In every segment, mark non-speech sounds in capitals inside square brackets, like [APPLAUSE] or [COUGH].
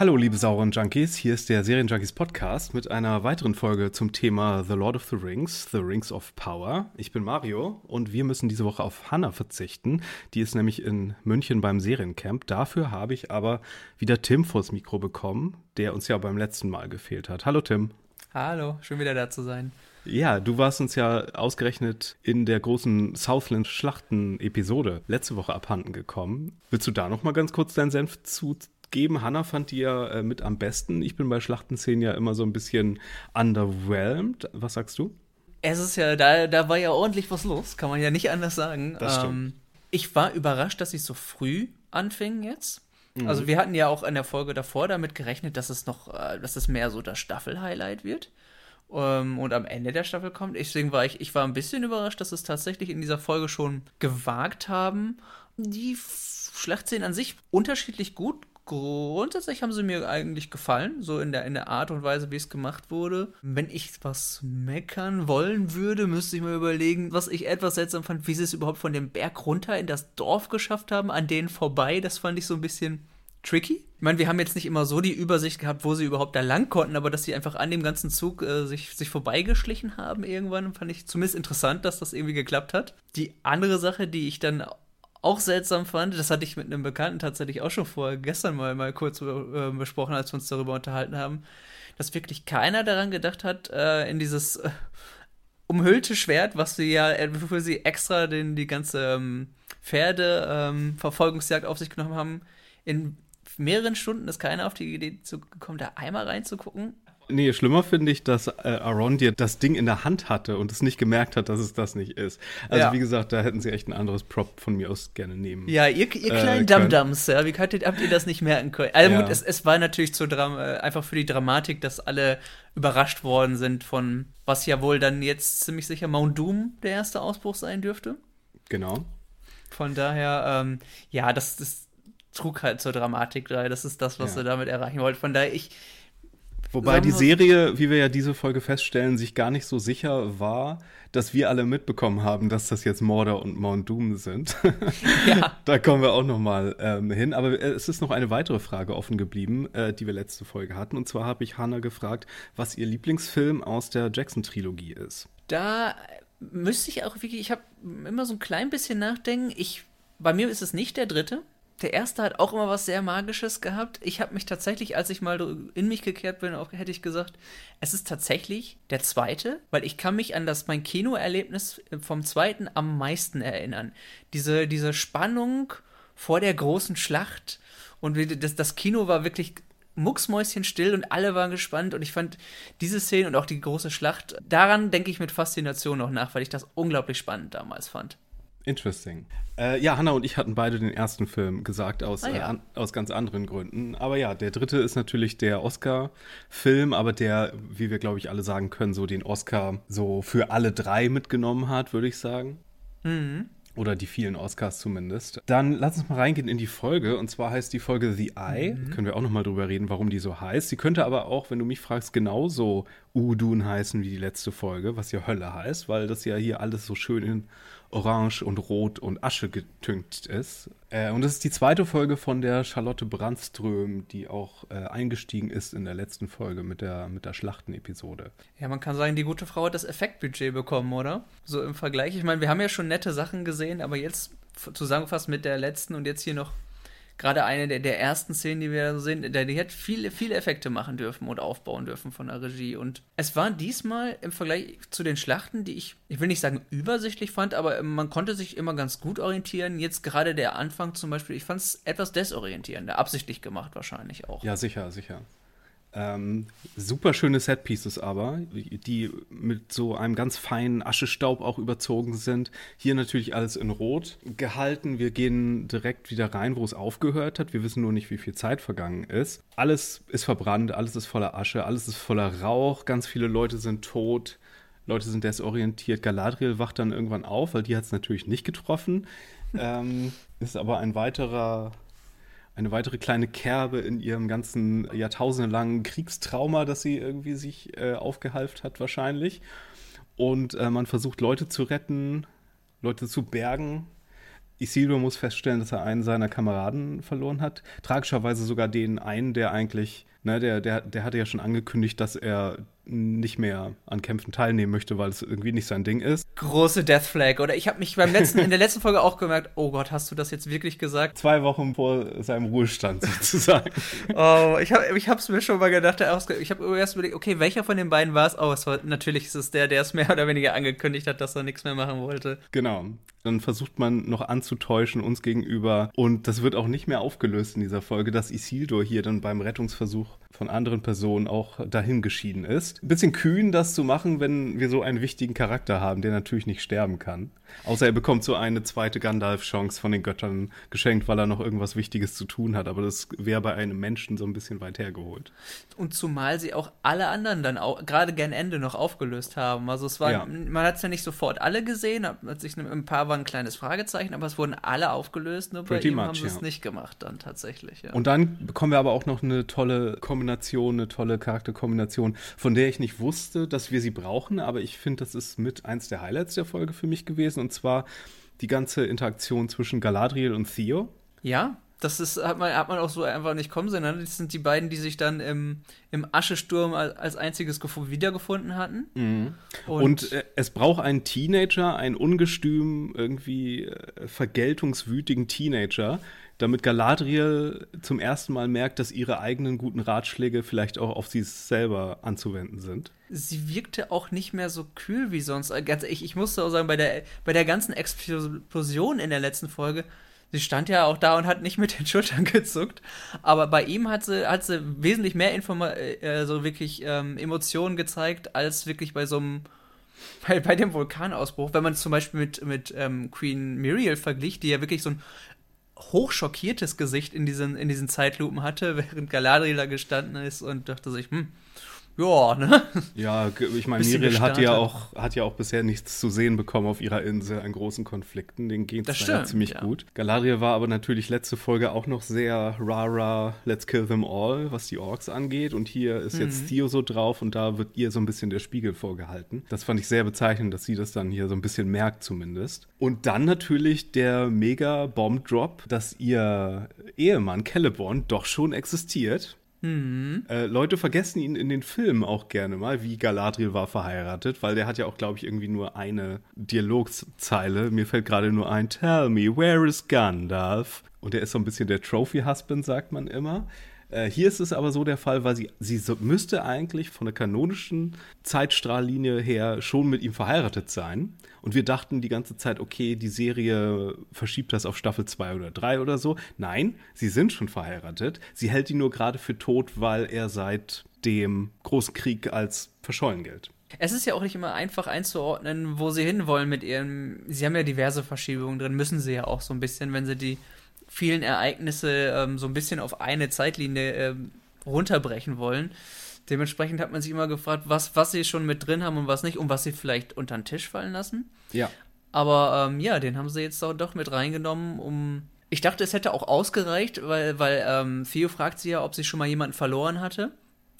Hallo, liebe sauren Junkies, hier ist der Serienjunkies Podcast mit einer weiteren Folge zum Thema The Lord of the Rings, The Rings of Power. Ich bin Mario und wir müssen diese Woche auf Hannah verzichten. Die ist nämlich in München beim Seriencamp. Dafür habe ich aber wieder Tim vors Mikro bekommen, der uns ja beim letzten Mal gefehlt hat. Hallo, Tim. Hallo, schön wieder da zu sein. Ja, du warst uns ja ausgerechnet in der großen Southland-Schlachten-Episode letzte Woche abhanden gekommen. Willst du da noch mal ganz kurz deinen Senf zu geben. Hannah fand die ja äh, mit am besten. Ich bin bei Schlachtenszenen ja immer so ein bisschen underwhelmed. Was sagst du? Es ist ja, da, da war ja ordentlich was los, kann man ja nicht anders sagen. Das stimmt. Ähm, ich war überrascht, dass ich so früh anfing jetzt. Mhm. Also wir hatten ja auch in der Folge davor damit gerechnet, dass es noch, äh, dass es mehr so das Staffel-Highlight wird. Ähm, und am Ende der Staffel kommt. Deswegen war ich, ich war ein bisschen überrascht, dass es tatsächlich in dieser Folge schon gewagt haben, die Schlachtszenen an sich unterschiedlich gut grundsätzlich haben sie mir eigentlich gefallen, so in der, in der Art und Weise, wie es gemacht wurde. Wenn ich was meckern wollen würde, müsste ich mir überlegen, was ich etwas seltsam fand, wie sie es überhaupt von dem Berg runter in das Dorf geschafft haben, an denen vorbei. Das fand ich so ein bisschen tricky. Ich meine, wir haben jetzt nicht immer so die Übersicht gehabt, wo sie überhaupt da lang konnten, aber dass sie einfach an dem ganzen Zug äh, sich, sich vorbeigeschlichen haben irgendwann, fand ich zumindest interessant, dass das irgendwie geklappt hat. Die andere Sache, die ich dann auch seltsam fand, das hatte ich mit einem Bekannten tatsächlich auch schon vor gestern mal, mal kurz äh, besprochen, als wir uns darüber unterhalten haben, dass wirklich keiner daran gedacht hat, äh, in dieses äh, umhüllte Schwert, was sie ja, äh, wofür sie extra den, die ganze ähm, Pferde-Verfolgungsjagd ähm, auf sich genommen haben, in mehreren Stunden ist keiner auf die Idee gekommen, da einmal reinzugucken. Nee, schlimmer finde ich, dass äh, Arondir das Ding in der Hand hatte und es nicht gemerkt hat, dass es das nicht ist. Also ja. wie gesagt, da hätten sie echt ein anderes Prop von mir aus gerne nehmen. Ja, ihr, ihr äh, kleinen äh, Dum-Dums, ja, wie könnt ihr, habt ihr das nicht merken können? Also ja. gut, es, es war natürlich so äh, einfach für die Dramatik, dass alle überrascht worden sind von, was ja wohl dann jetzt ziemlich sicher Mount Doom der erste Ausbruch sein dürfte. Genau. Von daher, ähm, ja, das, das trug halt zur Dramatik da. Das ist das, was ja. sie damit erreichen wollten. Von daher, ich, Wobei die Serie, wie wir ja diese Folge feststellen, sich gar nicht so sicher war, dass wir alle mitbekommen haben, dass das jetzt Mordor und Mount Doom sind. [LAUGHS] Ja. [LAUGHS] da kommen wir auch noch mal ähm, hin. Aber es ist noch eine weitere Frage offen geblieben, äh, die wir letzte Folge hatten. Und zwar habe ich Hannah gefragt, was ihr Lieblingsfilm aus der Jackson-Trilogie ist. Da müsste ich auch wirklich, ich habe immer so ein klein bisschen nachdenken. Ich, bei mir ist es nicht der dritte der erste hat auch immer was sehr Magisches gehabt. Ich habe mich tatsächlich, als ich mal in mich gekehrt bin, auch hätte ich gesagt, es ist tatsächlich der zweite, weil ich kann mich an das mein Kinoerlebnis vom zweiten am meisten erinnern. Diese, diese Spannung vor der großen Schlacht und das, das Kino war wirklich mucksmäuschen still und alle waren gespannt und ich fand diese Szene und auch die große Schlacht, daran denke ich mit Faszination noch nach, weil ich das unglaublich spannend damals fand. Interesting. Äh, ja, Hannah und ich hatten beide den ersten Film gesagt, aus, ah, ja. äh, an, aus ganz anderen Gründen. Aber ja, der dritte ist natürlich der Oscar-Film, aber der, wie wir, glaube ich, alle sagen können, so den Oscar so für alle drei mitgenommen hat, würde ich sagen. Mhm. Oder die vielen Oscars zumindest. Dann lass uns mal reingehen in die Folge. Und zwar heißt die Folge The Eye. Mhm. Können wir auch noch mal drüber reden, warum die so heißt. Sie könnte aber auch, wenn du mich fragst, genauso Udun heißen wie die letzte Folge, was ja Hölle heißt, weil das ja hier alles so schön in Orange und Rot und Asche getüncht ist. Äh, und das ist die zweite Folge von der Charlotte Brandström, die auch äh, eingestiegen ist in der letzten Folge mit der, mit der Schlachtenepisode. Ja, man kann sagen, die gute Frau hat das Effektbudget bekommen, oder? So im Vergleich. Ich meine, wir haben ja schon nette Sachen gesehen, aber jetzt zusammengefasst mit der letzten und jetzt hier noch gerade eine der, der ersten Szenen, die wir da sehen, der, die hätte viele, viele Effekte machen dürfen und aufbauen dürfen von der Regie. Und es war diesmal im Vergleich zu den Schlachten, die ich, ich will nicht sagen übersichtlich fand, aber man konnte sich immer ganz gut orientieren. Jetzt gerade der Anfang zum Beispiel, ich fand es etwas desorientierender, absichtlich gemacht wahrscheinlich auch. Ja, sicher, sicher. Ähm, super schöne Setpieces aber, die mit so einem ganz feinen Aschestaub auch überzogen sind. Hier natürlich alles in Rot gehalten. Wir gehen direkt wieder rein, wo es aufgehört hat. Wir wissen nur nicht, wie viel Zeit vergangen ist. Alles ist verbrannt, alles ist voller Asche, alles ist voller Rauch. Ganz viele Leute sind tot. Leute sind desorientiert. Galadriel wacht dann irgendwann auf, weil die hat es natürlich nicht getroffen. ähm, ist aber ein weiterer eine weitere kleine Kerbe in ihrem ganzen jahrtausendelangen Kriegstrauma, das sie irgendwie sich äh, aufgehalft hat, wahrscheinlich. Und äh, man versucht Leute zu retten, Leute zu bergen. Isildur muss feststellen, dass er einen seiner Kameraden verloren hat. Tragischerweise sogar den einen, der eigentlich, ne, der, der, der hatte ja schon angekündigt, dass er nicht mehr an Kämpfen teilnehmen möchte, weil es irgendwie nicht sein Ding ist. Große Death Flag. Oder ich habe mich beim letzten, in der letzten Folge auch gemerkt, oh Gott, hast du das jetzt wirklich gesagt? Zwei Wochen vor seinem Ruhestand sozusagen. [LAUGHS] oh, ich habe ich hab's mir schon mal gedacht, ich habe erst überlegt, okay, welcher von den beiden war es? Oh, es war, natürlich ist es der, der es mehr oder weniger angekündigt hat, dass er nichts mehr machen wollte. Genau. Dann versucht man noch anzutäuschen uns gegenüber und das wird auch nicht mehr aufgelöst in dieser Folge, dass Isildur hier dann beim Rettungsversuch von anderen Personen auch dahin geschieden ist. Ein bisschen kühn, das zu machen, wenn wir so einen wichtigen Charakter haben, der natürlich nicht sterben kann. Außer er bekommt so eine zweite Gandalf-Chance von den Göttern geschenkt, weil er noch irgendwas Wichtiges zu tun hat. Aber das wäre bei einem Menschen so ein bisschen weit hergeholt. Und zumal sie auch alle anderen dann auch gerade gern Ende noch aufgelöst haben. Also es war, ja. man hat es ja nicht sofort alle gesehen, hat sich ein paar war ein kleines Fragezeichen, aber es wurden alle aufgelöst. Nur Pretty bei ihm much, haben sie ja. es nicht gemacht dann tatsächlich. Ja. Und dann bekommen wir aber auch noch eine tolle Kombination, eine tolle Charakterkombination, von der ich nicht wusste, dass wir sie brauchen, aber ich finde, das ist mit eins der Highlights der Folge für mich gewesen und zwar die ganze Interaktion zwischen Galadriel und Theo. Ja, das ist, hat man, hat man auch so einfach nicht kommen sehen. Ne? Das sind die beiden, die sich dann im, im Aschesturm als, als einziges wiedergefunden hatten. Mhm. Und, und äh, es braucht einen Teenager, einen ungestüm, irgendwie äh, vergeltungswütigen Teenager, damit Galadriel zum ersten Mal merkt, dass ihre eigenen guten Ratschläge vielleicht auch auf sie selber anzuwenden sind. Sie wirkte auch nicht mehr so kühl wie sonst. Äh, ganz ich, ich musste auch sagen, bei der, bei der ganzen Explosion in der letzten Folge, sie stand ja auch da und hat nicht mit den [LAUGHS] Schultern gezuckt. Aber bei ihm hat sie, hat sie wesentlich mehr Informa äh, so wirklich ähm, Emotionen gezeigt, als wirklich bei so einem bei, bei dem Vulkanausbruch, wenn man es zum Beispiel mit, mit ähm, Queen Muriel vergleicht, die ja wirklich so ein hochschockiertes Gesicht in diesen, in diesen Zeitlupen hatte, [LAUGHS] während Galadriel da gestanden ist und dachte sich, hm, ja, ne? Ja, ich meine, Miriel hat ja, auch, hat ja auch bisher nichts zu sehen bekommen auf ihrer Insel an großen Konflikten. Den geht es ja ziemlich ja. gut. Galadriel war aber natürlich letzte Folge auch noch sehr rara, let's kill them all, was die Orks angeht. Und hier ist mhm. jetzt Theo so drauf und da wird ihr so ein bisschen der Spiegel vorgehalten. Das fand ich sehr bezeichnend, dass sie das dann hier so ein bisschen merkt zumindest. Und dann natürlich der mega Bomb-Drop, dass ihr Ehemann Celeborn doch schon existiert. Mhm. Äh, Leute vergessen ihn in den Filmen auch gerne mal, wie Galadriel war verheiratet, weil der hat ja auch, glaube ich, irgendwie nur eine Dialogzeile. Mir fällt gerade nur ein, Tell me, where is Gandalf? Und der ist so ein bisschen der Trophy-Husband, sagt man immer. Äh, hier ist es aber so der Fall, weil sie, sie so, müsste eigentlich von der kanonischen Zeitstrahllinie her schon mit ihm verheiratet sein. Und wir dachten die ganze Zeit, okay, die Serie verschiebt das auf Staffel 2 oder 3 oder so. Nein, sie sind schon verheiratet. Sie hält ihn nur gerade für tot, weil er seit dem Großen Krieg als verschollen gilt. Es ist ja auch nicht immer einfach einzuordnen, wo sie hinwollen mit ihrem. Sie haben ja diverse Verschiebungen drin, müssen sie ja auch so ein bisschen, wenn sie die vielen Ereignisse ähm, so ein bisschen auf eine Zeitlinie ähm, runterbrechen wollen. Dementsprechend hat man sich immer gefragt, was, was sie schon mit drin haben und was nicht und was sie vielleicht unter den Tisch fallen lassen. Ja. Aber ähm, ja, den haben sie jetzt doch mit reingenommen, um. Ich dachte, es hätte auch ausgereicht, weil, weil ähm, Theo fragt sie ja, ob sie schon mal jemanden verloren hatte.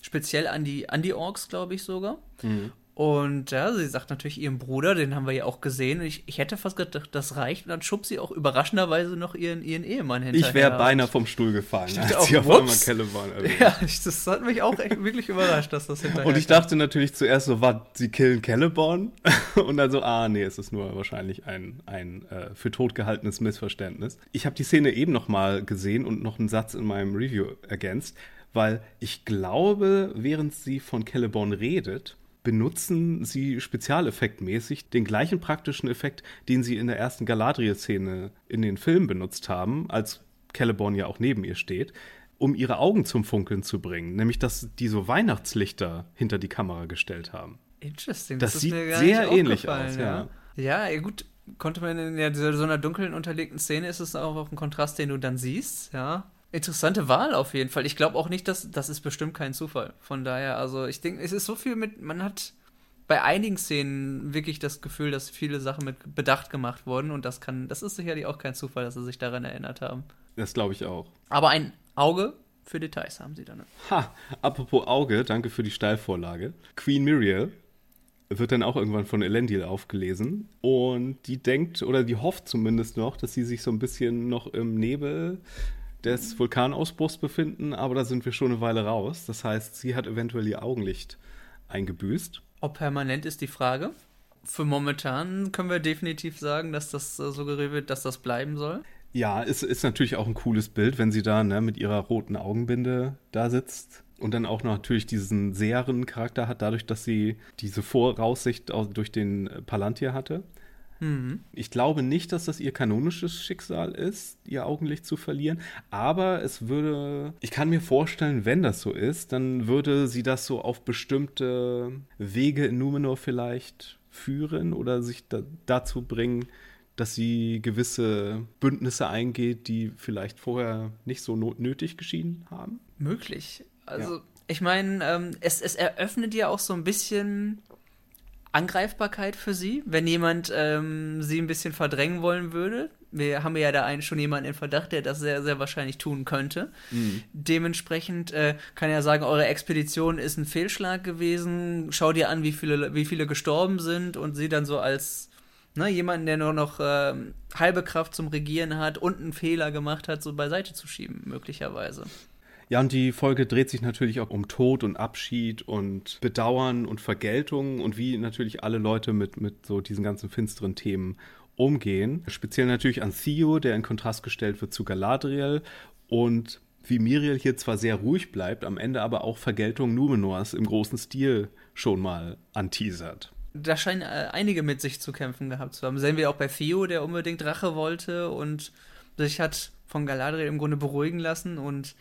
Speziell an die, an die Orks, glaube ich sogar. Mhm. Und ja, sie sagt natürlich ihrem Bruder, den haben wir ja auch gesehen. Ich, ich hätte fast gedacht, das reicht. Und dann schubst sie auch überraschenderweise noch ihren, ihren Ehemann hinterher. Ich wäre beinahe vom Stuhl gefallen, als auch, sie auf einmal Celeborn Ja, das hat mich auch echt wirklich überrascht, dass das hinterher Und ich dachte natürlich zuerst so, was, sie killen Celeborn? [LAUGHS] Und dann so, ah, nee, es ist nur wahrscheinlich ein, ein äh, für tot gehaltenes Missverständnis. Ich habe die Szene eben noch mal gesehen und noch einen Satz in meinem Review ergänzt, weil ich glaube, während sie von Celeborn redet, benutzen sie spezialeffektmäßig den gleichen praktischen Effekt, den sie in der ersten Galadriel-Szene in den Filmen benutzt haben, als Celeborn ja auch neben ihr steht, um ihre Augen zum Funkeln zu bringen. Nämlich, dass die so Weihnachtslichter hinter die Kamera gestellt haben. Interesting. Das, das sieht sehr ähnlich aus, ja. ja. Ja, gut, konnte man in so einer dunklen unterlegten Szene ist es auch ein Kontrast, den du dann siehst, ja. Interessante Wahl auf jeden Fall. Ich glaube auch nicht, dass das ist bestimmt kein Zufall. Von daher, also ich denke, es ist so viel mit, man hat bei einigen Szenen wirklich das Gefühl, dass viele Sachen mit Bedacht gemacht wurden und das kann, das ist sicherlich auch kein Zufall, dass sie sich daran erinnert haben. Das glaube ich auch. Aber ein Auge für Details haben sie dann. Ha, apropos Auge, danke für die Steilvorlage. Queen Muriel wird dann auch irgendwann von Elendil aufgelesen und die denkt oder die hofft zumindest noch, dass sie sich so ein bisschen noch im Nebel des Vulkanausbruchs befinden, aber da sind wir schon eine Weile raus. Das heißt, sie hat eventuell ihr Augenlicht eingebüßt. Ob permanent ist die Frage. Für momentan können wir definitiv sagen, dass das äh, suggeriert wird, dass das bleiben soll. Ja, es ist natürlich auch ein cooles Bild, wenn sie da ne, mit ihrer roten Augenbinde da sitzt und dann auch noch natürlich diesen seheren Charakter hat, dadurch, dass sie diese Voraussicht durch den Palantir hatte. Mhm. Ich glaube nicht, dass das ihr kanonisches Schicksal ist, ihr Augenlicht zu verlieren, aber es würde, ich kann mir vorstellen, wenn das so ist, dann würde sie das so auf bestimmte Wege in Numenor vielleicht führen oder sich da, dazu bringen, dass sie gewisse Bündnisse eingeht, die vielleicht vorher nicht so nötig geschieden haben? Möglich. Also, ja. ich meine, ähm, es, es eröffnet ja auch so ein bisschen Angreifbarkeit für sie, wenn jemand ähm, sie ein bisschen verdrängen wollen würde. Wir haben ja da einen, schon jemanden in Verdacht, der das sehr, sehr wahrscheinlich tun könnte. Mhm. Dementsprechend äh, kann er sagen, eure Expedition ist ein Fehlschlag gewesen. Schau dir an, wie viele, wie viele gestorben sind und sie dann so als ne, jemanden, der nur noch äh, halbe Kraft zum Regieren hat und einen Fehler gemacht hat, so beiseite zu schieben, möglicherweise. Ja, und die Folge dreht sich natürlich auch um Tod und Abschied und Bedauern und Vergeltung und wie natürlich alle Leute mit, mit so diesen ganzen finsteren Themen umgehen. Speziell natürlich an Theo, der in Kontrast gestellt wird zu Galadriel und wie Miriel hier zwar sehr ruhig bleibt, am Ende aber auch Vergeltung Numenors im großen Stil schon mal anteasert. Da scheinen äh, einige mit sich zu kämpfen gehabt zu haben. Sehen wir auch bei Theo, der unbedingt Rache wollte und sich hat von Galadriel im Grunde beruhigen lassen und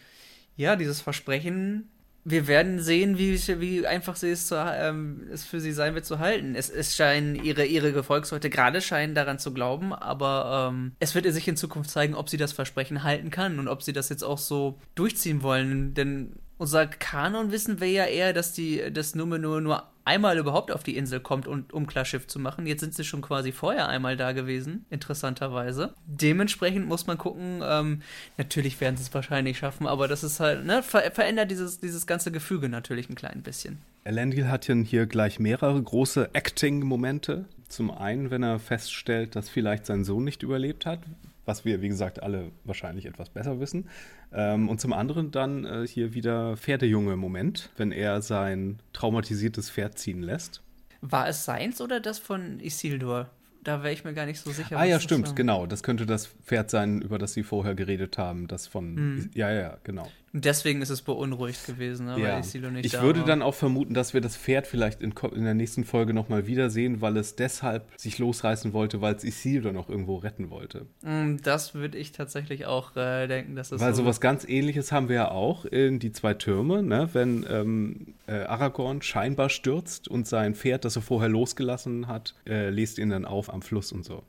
ja, dieses Versprechen, wir werden sehen, wie, wie einfach sie es, zu, ähm, es für sie sein wird zu halten. Es, es scheinen ihre, ihre Gefolgsleute gerade scheinen daran zu glauben, aber ähm, es wird ihr sich in Zukunft zeigen, ob sie das Versprechen halten kann und ob sie das jetzt auch so durchziehen wollen. Denn unser Kanon wissen wir ja eher, dass die, dass Numenor nur einmal überhaupt auf die Insel kommt, und, um Klarschiff zu machen. Jetzt sind sie schon quasi vorher einmal da gewesen, interessanterweise. Dementsprechend muss man gucken, ähm, natürlich werden sie es wahrscheinlich schaffen, aber das ist halt, ne, ver verändert dieses, dieses ganze Gefüge natürlich ein klein bisschen. Elendil hat hier gleich mehrere große Acting-Momente. Zum einen, wenn er feststellt, dass vielleicht sein Sohn nicht überlebt hat, was wir, wie gesagt, alle wahrscheinlich etwas besser wissen. Ähm, und zum anderen dann äh, hier wieder Pferdejunge-Moment, wenn er sein traumatisiertes Pferd ziehen lässt. War es seins oder das von Isildur? Da wäre ich mir gar nicht so sicher. Ah ja, stimmt, war. genau. Das könnte das Pferd sein, über das sie vorher geredet haben. Das von. Hm. Ja, ja, genau. Deswegen ist es beunruhigt gewesen, ne? ja. weil Ich würde war. dann auch vermuten, dass wir das Pferd vielleicht in, in der nächsten Folge nochmal wiedersehen, weil es deshalb sich losreißen wollte, weil es Isildur noch irgendwo retten wollte. Mm, das würde ich tatsächlich auch äh, denken, dass es Weil so sowas ganz ähnliches haben wir ja auch in die zwei Türme, ne? wenn ähm, äh, Aragorn scheinbar stürzt und sein Pferd, das er vorher losgelassen hat, äh, lest ihn dann auf am Fluss und so.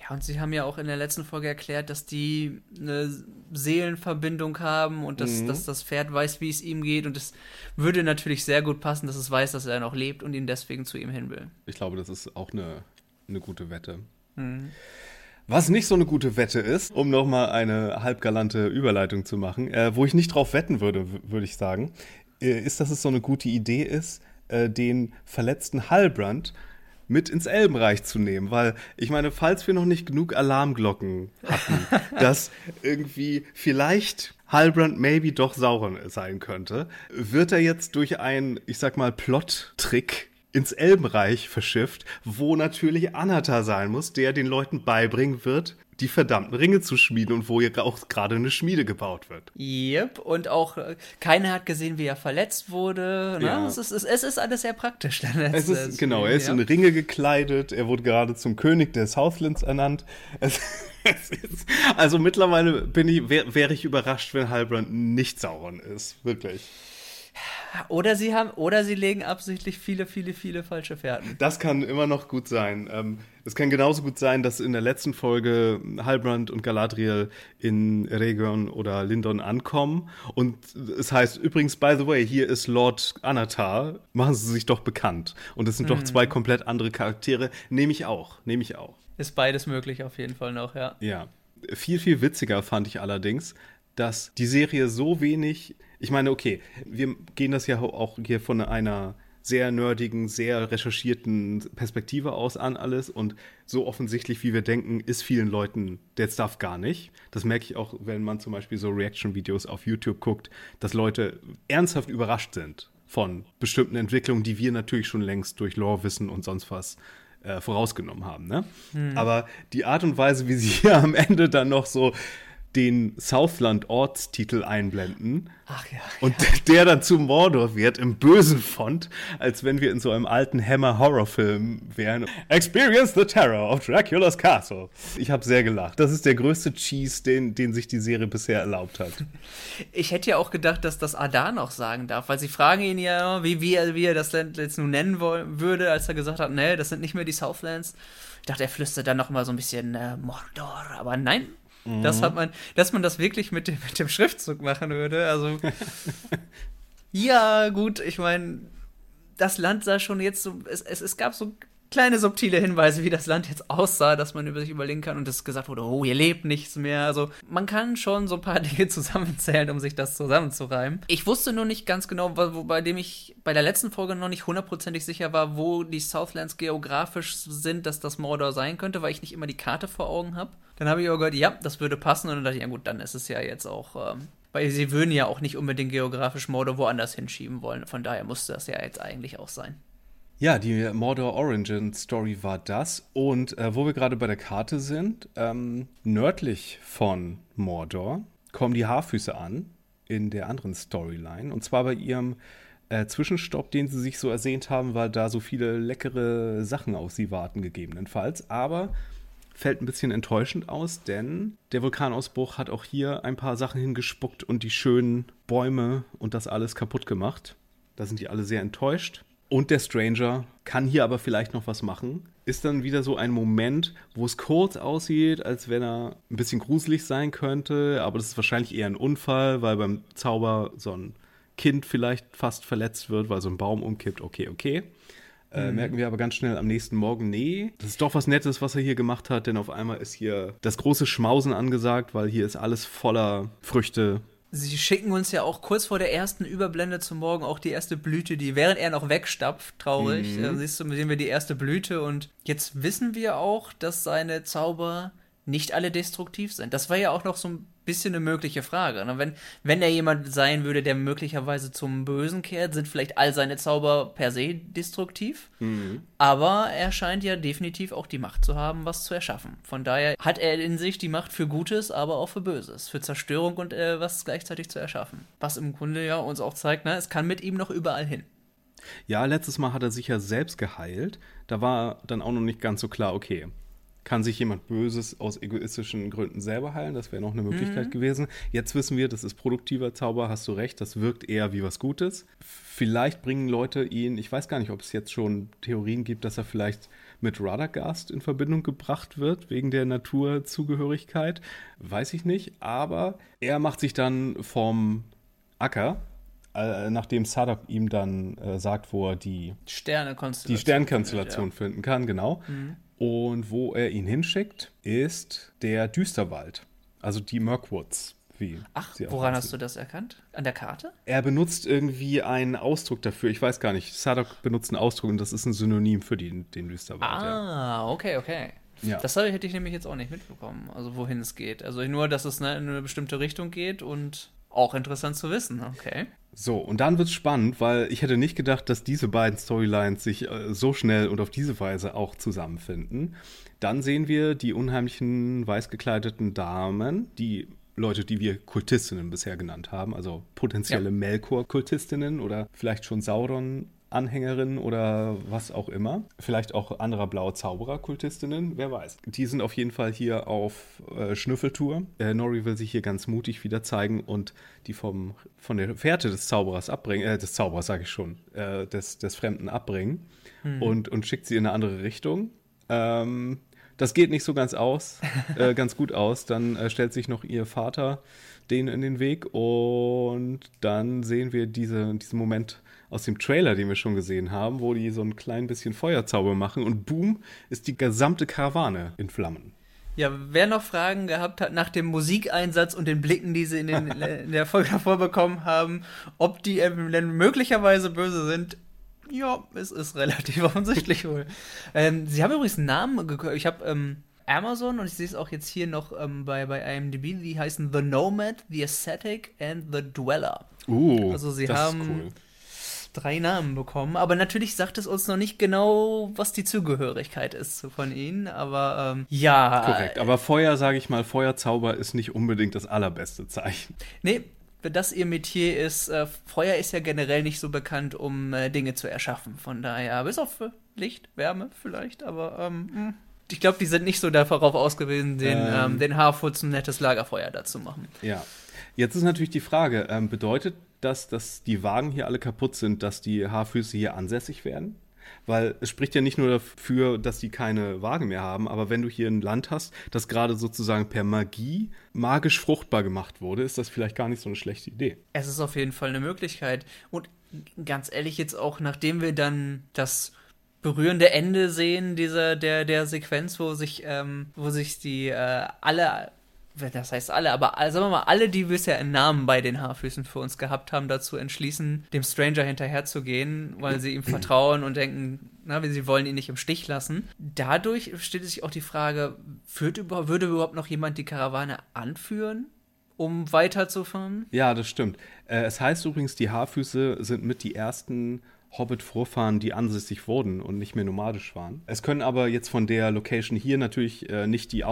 Ja, und sie haben ja auch in der letzten Folge erklärt, dass die eine Seelenverbindung haben und dass, mhm. dass das Pferd weiß, wie es ihm geht. Und es würde natürlich sehr gut passen, dass es weiß, dass er noch lebt und ihn deswegen zu ihm hin will. Ich glaube, das ist auch eine, eine gute Wette. Mhm. Was nicht so eine gute Wette ist, um nochmal eine halbgalante Überleitung zu machen, äh, wo ich nicht drauf wetten würde, würde ich sagen, äh, ist, dass es so eine gute Idee ist, äh, den verletzten Halbrand mit ins Elbenreich zu nehmen, weil ich meine, falls wir noch nicht genug Alarmglocken hatten, [LAUGHS] dass irgendwie vielleicht Halbrand maybe doch Sauron sein könnte, wird er jetzt durch einen, ich sag mal, Plot-Trick ins Elbenreich verschifft, wo natürlich Anatar sein muss, der den Leuten beibringen wird, die verdammten Ringe zu schmieden und wo hier auch gerade eine Schmiede gebaut wird. Yep, und auch äh, keiner hat gesehen, wie er verletzt wurde. Ne? Ja. Es, ist, es, ist, alles sehr praktisch. Es ist, genau, er ist ja. in Ringe gekleidet, er wurde gerade zum König der Southlands ernannt. [LAUGHS] Es, es ist, also mittlerweile bin ich, wäre wär ich überrascht, wenn Halbrand nicht Sauron ist, wirklich. Oder sie haben, oder sie legen absichtlich viele, viele, viele falsche Fährten. Das kann immer noch gut sein. Ähm, es kann genauso gut sein, dass in der letzten Folge Halbrand und Galadriel in Region oder Lindon ankommen. Und es heißt übrigens, by the way, hier ist Lord Anatar. Machen Sie sich doch bekannt. Und es sind doch mhm. zwei komplett andere Charaktere. Nehme ich auch. Nehme ich auch. Ist beides möglich auf jeden Fall noch, ja. Ja. Viel, viel witziger fand ich allerdings, dass die Serie so wenig ich meine, okay, wir gehen das ja auch hier von einer sehr nerdigen, sehr recherchierten Perspektive aus an alles und so offensichtlich, wie wir denken, ist vielen Leuten der Stuff gar nicht. Das merke ich auch, wenn man zum Beispiel so Reaction-Videos auf YouTube guckt, dass Leute ernsthaft überrascht sind von bestimmten Entwicklungen, die wir natürlich schon längst durch Lore-Wissen und sonst was äh, vorausgenommen haben. Ne? Hm. Aber die Art und Weise, wie sie hier [LAUGHS] am Ende dann noch so den Southland-Ortstitel einblenden. Ach ja. Und [LAUGHS] der dann zu Mordor wird im bösen Font, als wenn wir in so einem alten Hammer-Horrorfilm wären. Experience the Terror of Dracula's Castle. Ich habe sehr gelacht. Das ist der größte Cheese, den, den sich die Serie bisher erlaubt hat. [LAUGHS] Ich hätte ja auch gedacht, dass das Adar noch sagen darf, weil sie fragen ihn ja, wie, wie, er, wie er das Land jetzt nun nennen würde, als er gesagt hat, nee, das sind nicht mehr die Southlands. Ich dachte, er flüstert dann noch mal so ein bisschen äh, Mordor, aber nein, Mhm. Das hat man, dass man das wirklich mit dem, mit dem Schriftzug machen würde. Also. [LAUGHS] ja, gut, ich meine, das Land sah schon jetzt so. Es, es, es gab so kleine subtile Hinweise, wie das Land jetzt aussah, dass man über sich überlegen kann und es gesagt wurde, oh, hier lebt nichts mehr. Also man kann schon so ein paar [LAUGHS] Dinge zusammenzählen, um sich das zusammenzureimen. Ich wusste nur nicht ganz genau, wo, bei dem ich bei der letzten Folge noch nicht hundertprozentig sicher war, wo die Southlands geografisch sind, dass das Mordor sein könnte, weil ich nicht immer die Karte vor Augen habe. Dann habe ich auch gehört, ja, das würde passen und dann dachte ich, ja gut, dann ist es ja jetzt auch ähm, weil sie würden ja auch nicht unbedingt geografisch Mordor woanders hinschieben wollen. Von daher musste das ja jetzt eigentlich auch sein. Ja, die Mordor Origin Story war das. Und äh, wo wir gerade bei der Karte sind, ähm, nördlich von Mordor kommen die Haarfüße an in der anderen Storyline. Und zwar bei ihrem äh, Zwischenstopp, den sie sich so ersehnt haben, weil da so viele leckere Sachen auf sie warten, gegebenenfalls. Aber fällt ein bisschen enttäuschend aus, denn der Vulkanausbruch hat auch hier ein paar Sachen hingespuckt und die schönen Bäume und das alles kaputt gemacht. Da sind die alle sehr enttäuscht. Und der Stranger kann hier aber vielleicht noch was machen. Ist dann wieder so ein Moment, wo es kurz aussieht, als wenn er ein bisschen gruselig sein könnte, aber das ist wahrscheinlich eher ein Unfall, weil beim Zauber so ein Kind vielleicht fast verletzt wird, weil so ein Baum umkippt. Okay, okay. Äh, mhm. merken wir aber ganz schnell am nächsten Morgen, nee, das ist doch was Nettes, was er hier gemacht hat, denn auf einmal ist hier das große Schmausen angesagt, weil hier ist alles voller Früchte, Sie schicken uns ja auch kurz vor der ersten Überblende zum Morgen auch die erste Blüte, die während er noch wegstapft, traurig, mhm. äh, siehst du, sehen wir die erste Blüte und jetzt wissen wir auch, dass seine Zauber nicht alle destruktiv sind. Das war ja auch noch so ein bisschen eine mögliche Frage. Ne? Wenn, wenn er jemand sein würde, der möglicherweise zum Bösen kehrt, sind vielleicht all seine Zauber per se destruktiv. Mhm. Aber er scheint ja definitiv auch die Macht zu haben, was zu erschaffen. Von daher hat er in sich die Macht für Gutes, aber auch für Böses, für Zerstörung und äh, was gleichzeitig zu erschaffen. Was im Grunde ja uns auch zeigt, ne, es kann mit ihm noch überall hin. Ja, letztes Mal hat er sich ja selbst geheilt. Da war dann auch noch nicht ganz so klar, okay, kann sich jemand Böses aus egoistischen Gründen selber heilen. Das wäre noch eine Möglichkeit mhm. gewesen. Jetzt wissen wir, das ist produktiver Zauber, hast du recht, das wirkt eher wie was Gutes. Vielleicht bringen Leute ihn, ich weiß gar nicht, ob es jetzt schon Theorien gibt, dass er vielleicht mit Radagast in Verbindung gebracht wird, wegen der Naturzugehörigkeit. Weiß ich nicht, aber er macht sich dann vom Acker äh, nachdem Sadak ihm dann äh, sagt, wo er die Sternenkonstellation, die Sternkonstellation ja. finden kann, genau, mhm. Und wo er ihn hinschickt, ist der Düsterwald. Also die Mirkwoods. Wie Ach, woran hast du das erkannt? An der Karte? Er benutzt irgendwie einen Ausdruck dafür. Ich weiß gar nicht. Sadok benutzt einen Ausdruck und das ist ein Synonym für den, den Düsterwald. Ah, ja. okay, okay. Ja. Das hätte ich nämlich jetzt auch nicht mitbekommen, also wohin es geht. Also nur, dass es in eine bestimmte Richtung geht und auch interessant zu wissen, okay. So, und dann wird es spannend, weil ich hätte nicht gedacht, dass diese beiden Storylines sich äh, so schnell und auf diese Weise auch zusammenfinden. Dann sehen wir die unheimlichen weiß gekleideten Damen, die Leute, die wir Kultistinnen bisher genannt haben, also potenzielle ja. Melkor-Kultistinnen oder vielleicht schon Sauron Anhängerin oder was auch immer. Vielleicht auch anderer blaue Zauberer-Kultistinnen, wer weiß. Die sind auf jeden Fall hier auf äh, Schnüffeltour. Äh, Nori will sich hier ganz mutig wieder zeigen und die vom, von der Fährte des Zauberers abbringen, äh, des Zauberers sage ich schon, äh, des, des Fremden abbringen hm. und, und schickt sie in eine andere Richtung. Ähm, das geht nicht so ganz aus, äh, [LAUGHS] ganz gut aus. Dann äh, stellt sich noch ihr Vater denen in den Weg und dann sehen wir diese, diesen Moment aus dem Trailer, den wir schon gesehen haben, wo die so ein klein bisschen Feuerzauber machen und boom, ist die gesamte Karawane in Flammen. Ja, wer noch Fragen gehabt hat nach dem Musikeinsatz und den Blicken, die sie in, den, [LAUGHS] in der Folge davor bekommen haben, ob die denn möglicherweise böse sind, ja, es ist relativ [LAUGHS] offensichtlich wohl. Ähm, sie haben übrigens einen Namen, ich habe ähm, Amazon und ich sehe es auch jetzt hier noch ähm, bei, bei IMDb, die heißen The Nomad, The Ascetic and The Dweller. Uh, also sie haben cool. Drei Namen bekommen, aber natürlich sagt es uns noch nicht genau, was die Zugehörigkeit ist von ihnen, aber ähm, ja. Korrekt, aber Feuer, sage ich mal, Feuerzauber ist nicht unbedingt das allerbeste Zeichen. Nee, das ihr Metier ist, äh, Feuer ist ja generell nicht so bekannt, um äh, Dinge zu erschaffen. Von daher, bis auf Licht, Wärme vielleicht, aber ähm, hm ich glaube, die sind nicht so darauf ausgewiesen, den, ähm, ähm, den Haarfutz ein nettes Lagerfeuer dazu machen. Ja. Jetzt ist natürlich die Frage, ähm, bedeutet das, dass die Wagen hier alle kaputt sind, dass die Haarfüße hier ansässig werden? Weil es spricht ja nicht nur dafür, dass die keine Wagen mehr haben, aber wenn du hier ein Land hast, das gerade sozusagen per Magie magisch fruchtbar gemacht wurde, ist das vielleicht gar nicht so eine schlechte Idee. Es ist auf jeden Fall eine Möglichkeit. Und ganz ehrlich, jetzt auch nachdem wir dann das berührende Ende sehen dieser der der Sequenz, wo sich ähm, wo sich die äh, alle das heißt alle, aber sagen wir mal, alle, die bisher einen Namen bei den Haarfüßen für uns gehabt haben, dazu entschließen, dem Stranger hinterherzugehen, weil sie ihm vertrauen und denken, na, sie wollen ihn nicht im Stich lassen. Dadurch stellt sich auch die Frage, führt würde überhaupt noch jemand die Karawane anführen? um weiterzufahren? Ja, das stimmt. Äh, es heißt übrigens, die Haarfüße sind mit die ersten Hobbit-Vorfahren, die ansässig wurden und nicht mehr nomadisch waren. Es können aber jetzt von der Location hier natürlich äh, nicht die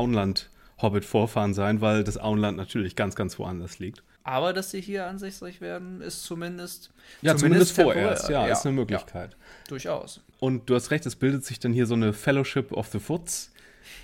Auenland-Hobbit-Vorfahren sein, weil das Auenland natürlich ganz, ganz woanders liegt. Aber dass sie hier ansässig werden, ist zumindest. Ja, zumindest, zumindest vorerst, ja, ja, ist eine Möglichkeit. Ja, durchaus. Und du hast recht, es bildet sich dann hier so eine Fellowship of the Foots.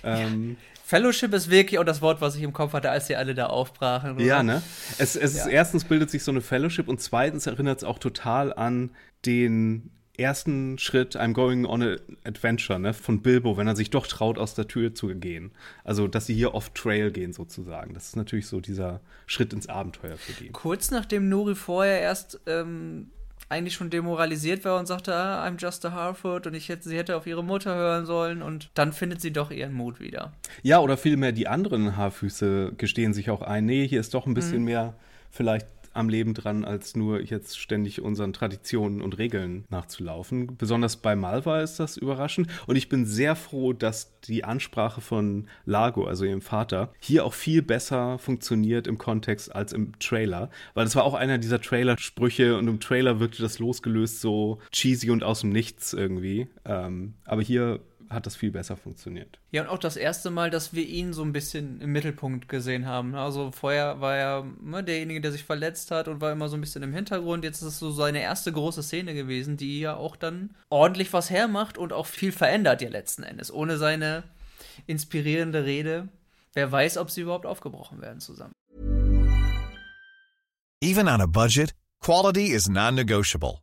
Ähm, ja. Fellowship ist wirklich auch das Wort, was ich im Kopf hatte, als sie alle da aufbrachen. Oder? Ja, ne? Es, es ja. Ist, erstens bildet sich so eine Fellowship und zweitens erinnert es auch total an den ersten Schritt I'm going on an adventure, ne, von Bilbo, wenn er sich doch traut, aus der Tür zu gehen. Also, dass sie hier off-trail gehen, sozusagen. Das ist natürlich so dieser Schritt ins Abenteuer für die. Kurz nachdem Nuri vorher erst ähm, eigentlich schon demoralisiert war und sagte, ah, I'm just a Harfoot und ich hätte, sie hätte auf ihre Mutter hören sollen und dann findet sie doch ihren Mut wieder. Ja, oder vielmehr die anderen Haarfüße gestehen sich auch ein, nee, hier ist doch ein bisschen mhm. mehr vielleicht am Leben dran, als nur jetzt ständig unseren Traditionen und Regeln nachzulaufen. Besonders bei Malva ist das überraschend. Und ich bin sehr froh, dass die Ansprache von Lago, also ihrem Vater, hier auch viel besser funktioniert im Kontext als im Trailer. Weil das war auch einer dieser Trailer-Sprüche und im Trailer wirkte das losgelöst so cheesy und aus dem Nichts irgendwie. Ähm, aber hier hat das viel besser funktioniert. Ja, und auch das erste Mal, dass wir ihn so ein bisschen im Mittelpunkt gesehen haben. Also vorher war er ne, derjenige, der sich verletzt hat und war immer so ein bisschen im Hintergrund. Jetzt ist es so seine erste große Szene gewesen, die ja auch dann ordentlich was hermacht und auch viel verändert ja letzten Endes. Ohne seine inspirierende Rede. Wer weiß, ob sie überhaupt aufgebrochen werden zusammen. Even on a budget, quality is non-negotiable.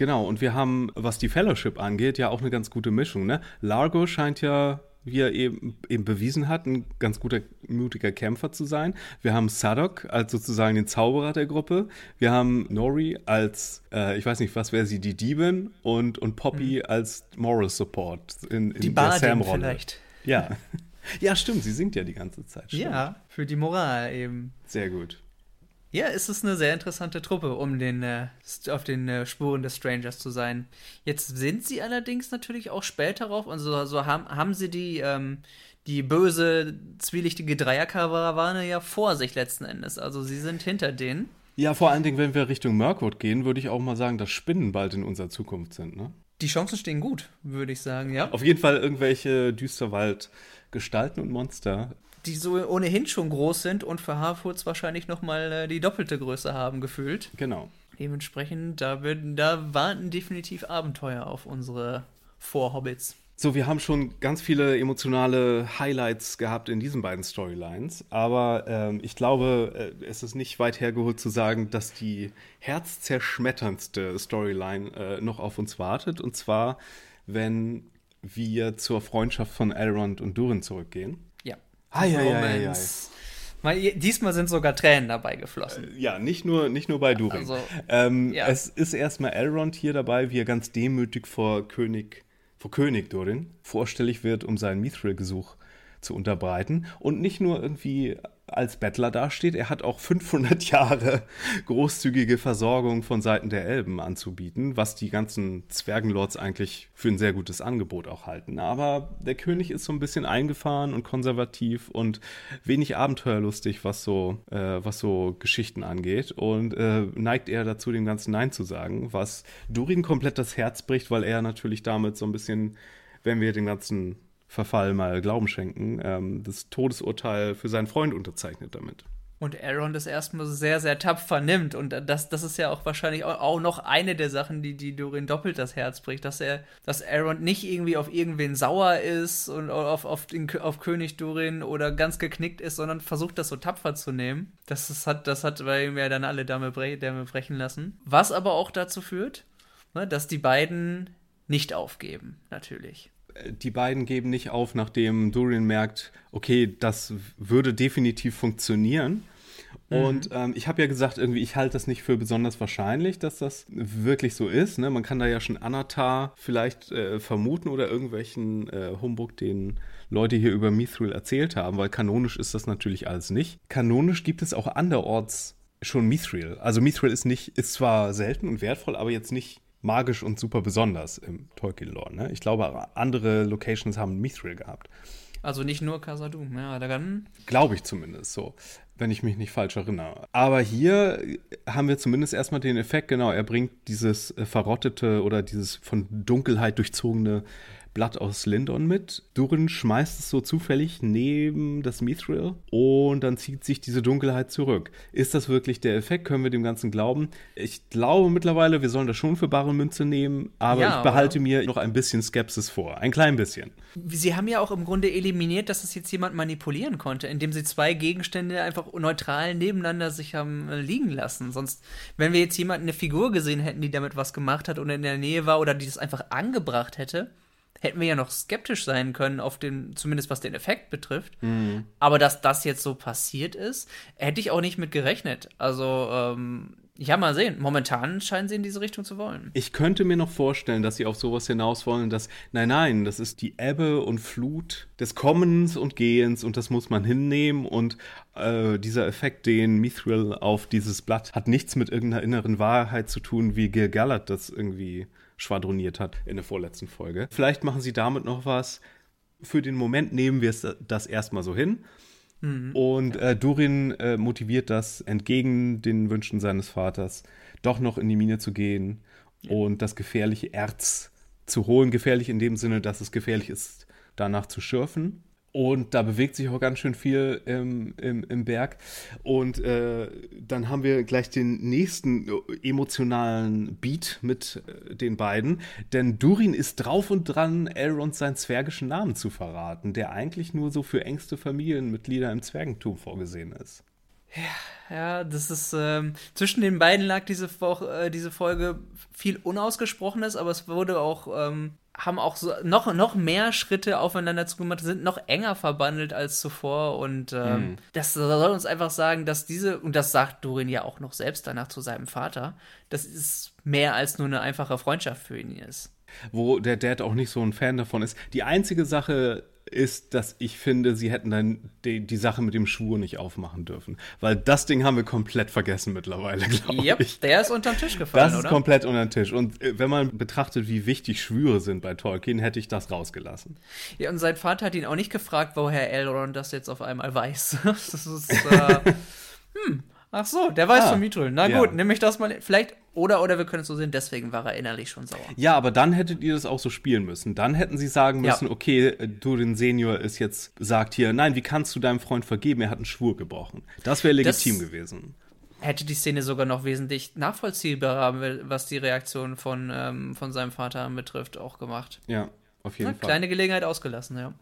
Genau, und wir haben, was die Fellowship angeht, ja auch eine ganz gute Mischung. Ne? Largo scheint ja, wie er eben, eben bewiesen hat, ein ganz guter, mutiger Kämpfer zu sein. Wir haben Sadok als sozusagen den Zauberer der Gruppe. Wir haben Nori als, äh, ich weiß nicht, was wäre sie, die Diebin und, und Poppy mhm. als Moral Support in, in die der Sam-Rolle. vielleicht. Ja. [LAUGHS] ja, stimmt, sie singt ja die ganze Zeit. Stimmt. Ja, für die Moral eben. Sehr gut. Ja, es ist eine sehr interessante Truppe, um den, äh, auf den äh, Spuren des Strangers zu sein. Jetzt sind sie allerdings natürlich auch später darauf, also also haben, haben sie die, ähm, die böse, zwielichtige Dreierkarawane ja vor sich letzten Endes. Also sie sind hinter denen. Ja, vor allen Dingen, wenn wir Richtung Mirkwood gehen, würde ich auch mal sagen, dass Spinnen bald in unserer Zukunft sind, ne? Die Chancen stehen gut, würde ich sagen, ja. Auf jeden Fall irgendwelche Düsterwald-Gestalten und Monster. Die so ohnehin schon groß sind und für Harfoots wahrscheinlich nochmal äh, die doppelte Größe haben, gefühlt. Genau. Dementsprechend, da, würden, da warten definitiv Abenteuer auf unsere Vorhobbits. So, wir haben schon ganz viele emotionale Highlights gehabt in diesen beiden Storylines, aber ähm, ich glaube, äh, es ist nicht weit hergeholt zu sagen, dass die herzzerschmetterndste Storyline äh, noch auf uns wartet, und zwar, wenn wir zur Freundschaft von Elrond und Durin zurückgehen. Ah, ja, ja, ja, ja. Mal, diesmal sind sogar Tränen dabei geflossen. Äh, ja, nicht nur, nicht nur bei Durin. Also, ähm, ja. Es ist erstmal Elrond hier dabei, wie er ganz demütig vor König vor König Durin vorstellig wird, um sein Mithril-Gesuch zu unterbreiten und nicht nur irgendwie als Bettler dasteht, er hat auch 500 [LAUGHS] Jahre großzügige Versorgung von Seiten der Elben anzubieten, was die ganzen Zwergenlords eigentlich für ein sehr gutes Angebot auch halten. Aber der König ist so ein bisschen eingefahren und konservativ und wenig abenteuerlustig, was so, äh, was so Geschichten angeht und äh, neigt eher dazu, dem Ganzen Nein zu sagen, was Durin komplett das Herz bricht, weil er natürlich damit so ein bisschen, wenn wir den ganzen Verfall mal Glauben schenken, ähm, das Todesurteil für seinen Freund unterzeichnet damit. Und Aaron das erstmal sehr, sehr tapfer nimmt. Und das, das ist ja auch wahrscheinlich auch noch eine der Sachen, die, die Dorin doppelt das Herz bricht, dass er, dass Aaron nicht irgendwie auf irgendwen sauer ist und auf, auf, den, auf König Dorin oder ganz geknickt ist, sondern versucht das so tapfer zu nehmen. Das, das hat, das hat bei ihm ja dann alle Dame, Dame brechen lassen. Was aber auch dazu führt, ne, dass die beiden nicht aufgeben, natürlich die beiden geben nicht auf, nachdem Dorian merkt, okay, das würde definitiv funktionieren. Mhm. Und ähm, ich habe ja gesagt, irgendwie, ich halte das nicht für besonders wahrscheinlich, dass das wirklich so ist. Ne? Man kann da ja schon Anatar vielleicht äh, vermuten oder irgendwelchen äh, Humbug, den Leute hier über Mithril erzählt haben, weil kanonisch ist das natürlich alles nicht. Kanonisch gibt es auch anderorts schon Mithril. Also Mithril ist nicht, ist zwar selten und wertvoll, aber jetzt nicht magisch und super besonders im Tolkien-Lore. Ne? Ich glaube, andere Locations haben Mithril gehabt. Also nicht nur Casadum, ja, dann. Glaube ich zumindest so, wenn ich mich nicht falsch erinnere. Aber hier haben wir zumindest erstmal den Effekt, genau, er bringt dieses äh, verrottete oder dieses von Dunkelheit durchzogene Blatt aus Lindon mit. Durin schmeißt es so zufällig neben das Mithril und dann zieht sich diese Dunkelheit zurück. Ist das wirklich der Effekt? Können wir dem Ganzen glauben? Ich glaube mittlerweile, wir sollen das schon für bare Münze nehmen, aber ja, ich behalte oder? mir noch ein bisschen Skepsis vor. Ein klein bisschen. Sie haben ja auch im Grunde eliminiert, dass es jetzt jemand manipulieren konnte, indem sie zwei Gegenstände einfach neutral nebeneinander sich haben äh, liegen lassen. Sonst, wenn wir jetzt jemanden eine Figur gesehen hätten, die damit was gemacht hat und in der Nähe war oder die das einfach angebracht hätte, hätten wir ja noch skeptisch sein können, auf den, zumindest was den Effekt betrifft. Mhm. Aber dass das jetzt so passiert ist, hätte ich auch nicht mit gerechnet. Also, ähm, ja, mal sehen. Momentan scheinen sie in diese Richtung zu wollen. Ich könnte mir noch vorstellen, dass sie auf sowas hinaus wollen, dass, nein, nein, das ist die Ebbe und Flut des Kommens und Gehens und das muss man hinnehmen und äh, dieser Effekt, den Mithril auf dieses Blatt, hat nichts mit irgendeiner inneren Wahrheit zu tun, wie Gil Galad das irgendwie schwadroniert hat in der vorletzten Folge. Vielleicht machen sie damit noch was. Für den Moment nehmen wir das erstmal so hin. Mhm. Und äh, Durin äh, motiviert das, entgegen den Wünschen seines Vaters, doch noch in die Mine zu gehen ja. und das gefährliche Erz zu holen. Gefährlich in dem Sinne, dass es gefährlich ist, danach zu schürfen. Und da bewegt sich auch ganz schön viel im, im, im Berg. Und äh, dann haben wir gleich den nächsten emotionalen Beat mit äh, den beiden. Denn Durin ist drauf und dran, Elrond seinen zwergischen Namen zu verraten, der eigentlich nur so für engste Familienmitglieder im Zwergentum vorgesehen ist. Ja, ja, das ist ähm, zwischen den beiden lag diese, äh, diese Folge viel Unausgesprochenes, aber es wurde auch ähm, haben auch so noch, noch mehr Schritte aufeinander zugemacht, sind noch enger verbandelt als zuvor. Und ähm, mhm. das soll uns einfach sagen, dass diese, und das sagt Dorin ja auch noch selbst danach zu seinem Vater, dass es mehr als nur eine einfache Freundschaft für ihn ist. Wo der Dad auch nicht so ein Fan davon ist. Die einzige Sache, ist, dass ich finde, sie hätten dann die, die, Sache mit dem Schwur nicht aufmachen dürfen. Weil das Ding haben wir komplett vergessen mittlerweile, [LAUGHS] glaube yep, ich. Der ist unter den Tisch gefallen, Das ist oder? komplett unter den Tisch. Und äh, wenn man betrachtet, wie wichtig Schwüre sind bei Tolkien, hätte ich das rausgelassen. Ja, und sein Vater hat ihn auch nicht gefragt, woher Elrond das jetzt auf einmal weiß. [LAUGHS] das ist, äh, [LAUGHS] ach so, der weiß ah, von Mithril. Na gut, ja. nehme ich das mal. Vielleicht oder, oder wir können es so sehen, deswegen war er innerlich schon sauer. Ja, aber dann hättet ihr das auch so spielen müssen. Dann hätten sie sagen müssen, ja. okay, äh, Durin Senior ist jetzt, sagt hier, nein, wie kannst du deinem Freund vergeben? Er hat einen Schwur gebrochen. Das wäre legitim das gewesen. Hätte die Szene sogar noch wesentlich nachvollziehbarer, was die Reaktion von, ähm, von seinem Vater betrifft, auch gemacht. Ja, auf jeden Na, Fall. Kleine Gelegenheit ausgelassen, ja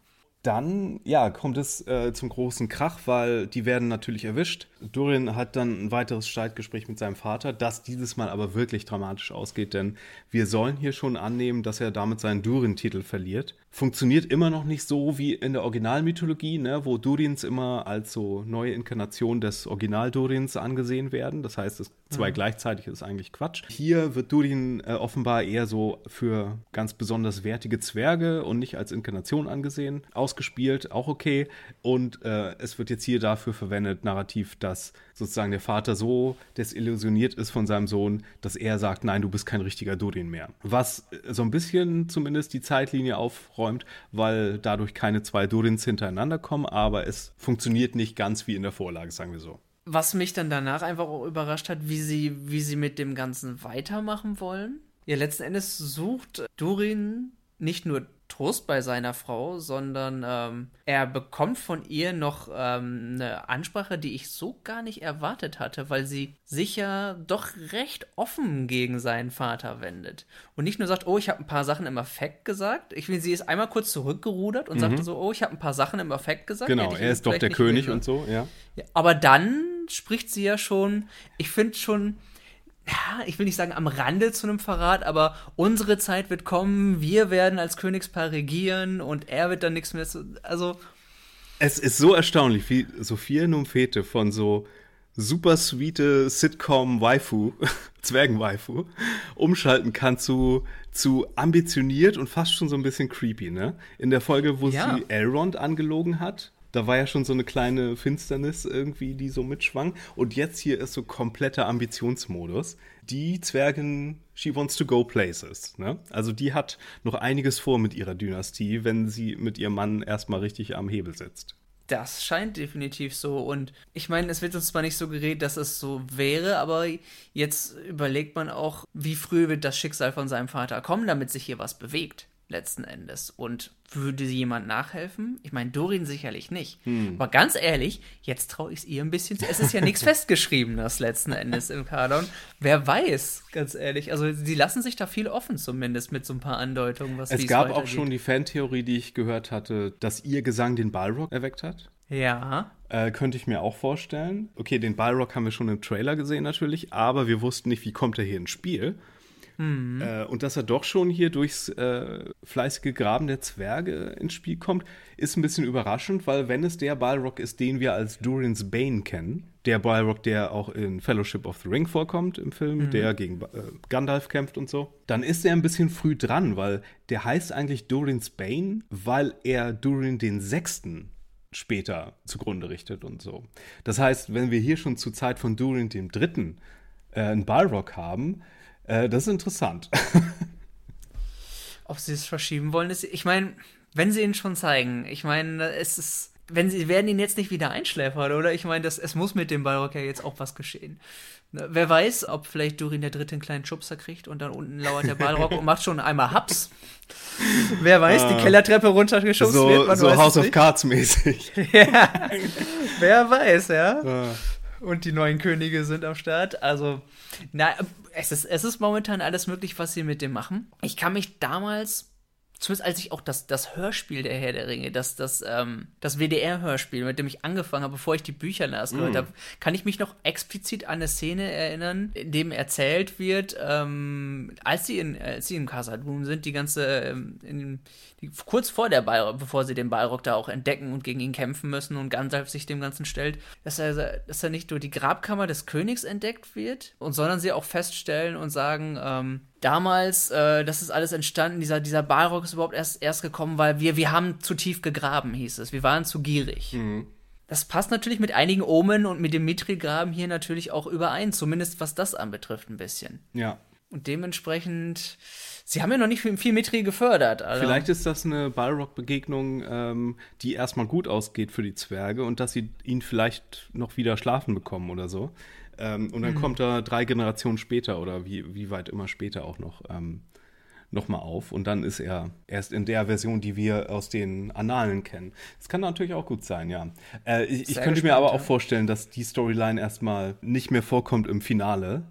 dann, ja, kommt es äh, zum großen Krach, weil die werden natürlich erwischt. Durin hat dann ein weiteres Streitgespräch mit seinem Vater, das dieses Mal aber wirklich dramatisch ausgeht, denn wir sollen hier schon annehmen, dass er damit seinen Durin-Titel verliert funktioniert immer noch nicht so wie in der Originalmythologie, ne, wo Durins immer als so neue Inkarnation des Original-Durins angesehen werden. Das heißt, das zwei mhm. gleichzeitig ist eigentlich Quatsch. Hier wird Durin äh, offenbar eher so für ganz besonders wertige Zwerge und nicht als Inkarnation angesehen. Ausgespielt, auch okay. Und äh, es wird jetzt hier dafür verwendet, narrativ, dass sozusagen der Vater so desillusioniert ist von seinem Sohn, dass er sagt, nein, du bist kein richtiger Durin mehr. Was äh, so ein bisschen zumindest die Zeitlinie aufräumt, weil dadurch keine zwei Durins hintereinander kommen, aber es funktioniert nicht ganz wie in der Vorlage, sagen wir so. Was mich dann danach einfach auch überrascht hat, wie sie, wie sie mit dem Ganzen weitermachen wollen. Ja, letzten Endes sucht Durin nicht nur Trost bei seiner Frau, sondern ähm, er bekommt von ihr noch ähm, eine Ansprache, die ich so gar nicht erwartet hatte, weil sie sich ja doch recht offen gegen seinen Vater wendet. Und nicht nur sagt, oh, ich habe ein paar Sachen im Affekt gesagt. Ich will, sie ist einmal kurz zurückgerudert und mhm. sagte so, oh, ich habe ein paar Sachen im Affekt gesagt. Genau, er ist doch der König und so, ja. ja. Aber dann spricht sie ja schon, ich finde schon ja, ich will nicht sagen am Rande zu einem Verrat, aber unsere Zeit wird kommen, wir werden als Königspaar regieren und er wird dann nichts mehr zu. Also. Es ist so erstaunlich, wie Sophia Numfete von so super sweete Sitcom-Waifu, [LAUGHS] Zwergen-Waifu, umschalten kann zu, zu ambitioniert und fast schon so ein bisschen creepy, ne? In der Folge, wo ja. sie Elrond angelogen hat, da war ja schon so eine kleine Finsternis irgendwie, die so mitschwang. Und jetzt hier ist so kompletter Ambitionsmodus. Die Zwergin, she wants to go places. Ne? Also die hat noch einiges vor mit ihrer Dynastie, wenn sie mit ihrem Mann erstmal richtig am Hebel sitzt. Das scheint definitiv so. Und ich meine, es wird uns zwar nicht so geredet, dass es so wäre, aber jetzt überlegt man auch, wie früh wird das Schicksal von seinem Vater kommen, damit sich hier was bewegt letzten Endes. Und würde jemand nachhelfen? Ich meine, Dorin sicherlich nicht. Hm. Aber ganz ehrlich, jetzt traue ich es ihr ein bisschen zu. Es ist ja nichts [LAUGHS] festgeschriebenes letzten Endes im Kanon. Wer weiß, ganz ehrlich. Also, sie lassen sich da viel offen, zumindest mit so ein paar Andeutungen, was Es gab auch schon die Fantheorie, die ich gehört hatte, dass ihr Gesang den Balrog erweckt hat. Ja. Äh, könnte ich mir auch vorstellen. Okay, den Balrog haben wir schon im Trailer gesehen natürlich, aber wir wussten nicht, wie kommt er hier ins Spiel. Mhm. Äh, und dass er doch schon hier durchs äh, fleißige Graben der Zwerge ins Spiel kommt, ist ein bisschen überraschend, weil wenn es der Balrog ist, den wir als Durin's Bane kennen, der Balrog, der auch in Fellowship of the Ring vorkommt im Film, mhm. der gegen äh, Gandalf kämpft und so, dann ist er ein bisschen früh dran, weil der heißt eigentlich Durin's Bane, weil er Durin den Sechsten später zugrunde richtet und so. Das heißt, wenn wir hier schon zur Zeit von Durin dem Dritten äh, einen Balrog haben, äh, das ist interessant. [LAUGHS] Ob sie es verschieben wollen, ist. Ich meine, wenn sie ihn schon zeigen, ich meine, es ist. Wenn sie werden ihn jetzt nicht wieder einschläfern, oder? Ich meine, es muss mit dem Balrog ja jetzt auch was geschehen. Ne, wer weiß, ob vielleicht Durin der Dritte einen kleinen Schubser kriegt und dann unten lauert der Balrog und macht schon einmal Haps. Wer weiß, ah, die Kellertreppe runtergeschubst so, wird. Man so House of Cards mäßig. [LAUGHS] ja, wer weiß, ja. Ah. Und die neuen Könige sind am Start. Also, na, es ist, es ist momentan alles möglich, was sie mit dem machen. Ich kann mich damals zumindest als ich auch das, das Hörspiel der Herr der Ringe, das, das, ähm, das WDR-Hörspiel, mit dem ich angefangen habe, bevor ich die Bücher las, mm. habe, kann ich mich noch explizit an eine Szene erinnern, in dem erzählt wird, ähm, als sie in, als sie in Casadum sind, die ganze, ähm, in, die, kurz vor der Balrog, bevor sie den Balrog da auch entdecken und gegen ihn kämpfen müssen und Gandalf sich dem Ganzen stellt, dass er, dass er nicht nur die Grabkammer des Königs entdeckt wird, und sondern sie auch feststellen und sagen, ähm, damals, äh, das ist alles entstanden, dieser, dieser Balrog ist überhaupt erst, erst gekommen, weil wir, wir haben zu tief gegraben, hieß es. Wir waren zu gierig. Mhm. Das passt natürlich mit einigen Omen und mit dem Mithril-Graben hier natürlich auch überein, zumindest was das anbetrifft ein bisschen. Ja. Und dementsprechend, sie haben ja noch nicht viel, viel Mithril gefördert. Also. Vielleicht ist das eine Balrog-Begegnung, ähm, die erstmal gut ausgeht für die Zwerge und dass sie ihn vielleicht noch wieder schlafen bekommen oder so. Ähm, und dann mhm. kommt er drei Generationen später oder wie, wie weit immer später auch noch ähm, nochmal auf. Und dann ist er erst in der Version, die wir aus den Annalen kennen. Das kann natürlich auch gut sein, ja. Äh, ich, ich könnte gespannt, mir aber auch vorstellen, dass die Storyline erstmal nicht mehr vorkommt im Finale.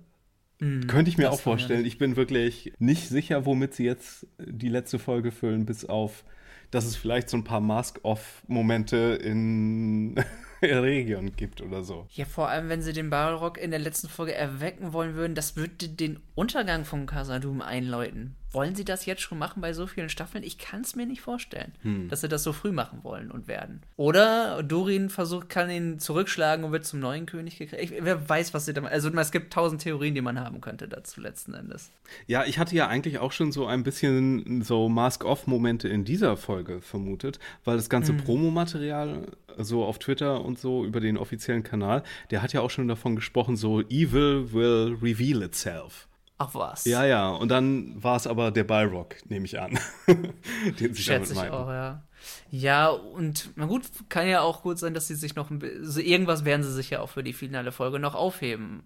Mhm, könnte ich mir auch vorstellen. Ich bin wirklich nicht sicher, womit sie jetzt die letzte Folge füllen, bis auf, dass es vielleicht so ein paar Mask-Off-Momente in [LAUGHS] [LAUGHS] Region gibt oder so. Ja, vor allem, wenn sie den Balrog in der letzten Folge erwecken wollen würden, das würde den Untergang von Casadum einläuten. Wollen sie das jetzt schon machen bei so vielen Staffeln? Ich kann es mir nicht vorstellen, hm. dass sie das so früh machen wollen und werden. Oder Dorin versucht, kann ihn zurückschlagen und wird zum neuen König gekriegt. Wer weiß, was sie da Also es gibt tausend Theorien, die man haben könnte dazu letzten Endes. Ja, ich hatte ja eigentlich auch schon so ein bisschen so Mask-Off-Momente in dieser Folge vermutet, weil das ganze hm. Promomaterial so auf Twitter und so über den offiziellen Kanal, der hat ja auch schon davon gesprochen, so Evil will reveal itself. Ach was. Ja, ja. Und dann war es aber der Balrog, nehme ich an. [LAUGHS] den sie Schätze damit ich auch, ja. Ja, und na gut, kann ja auch gut sein, dass sie sich noch so irgendwas werden sie sich ja auch für die finale Folge noch aufheben.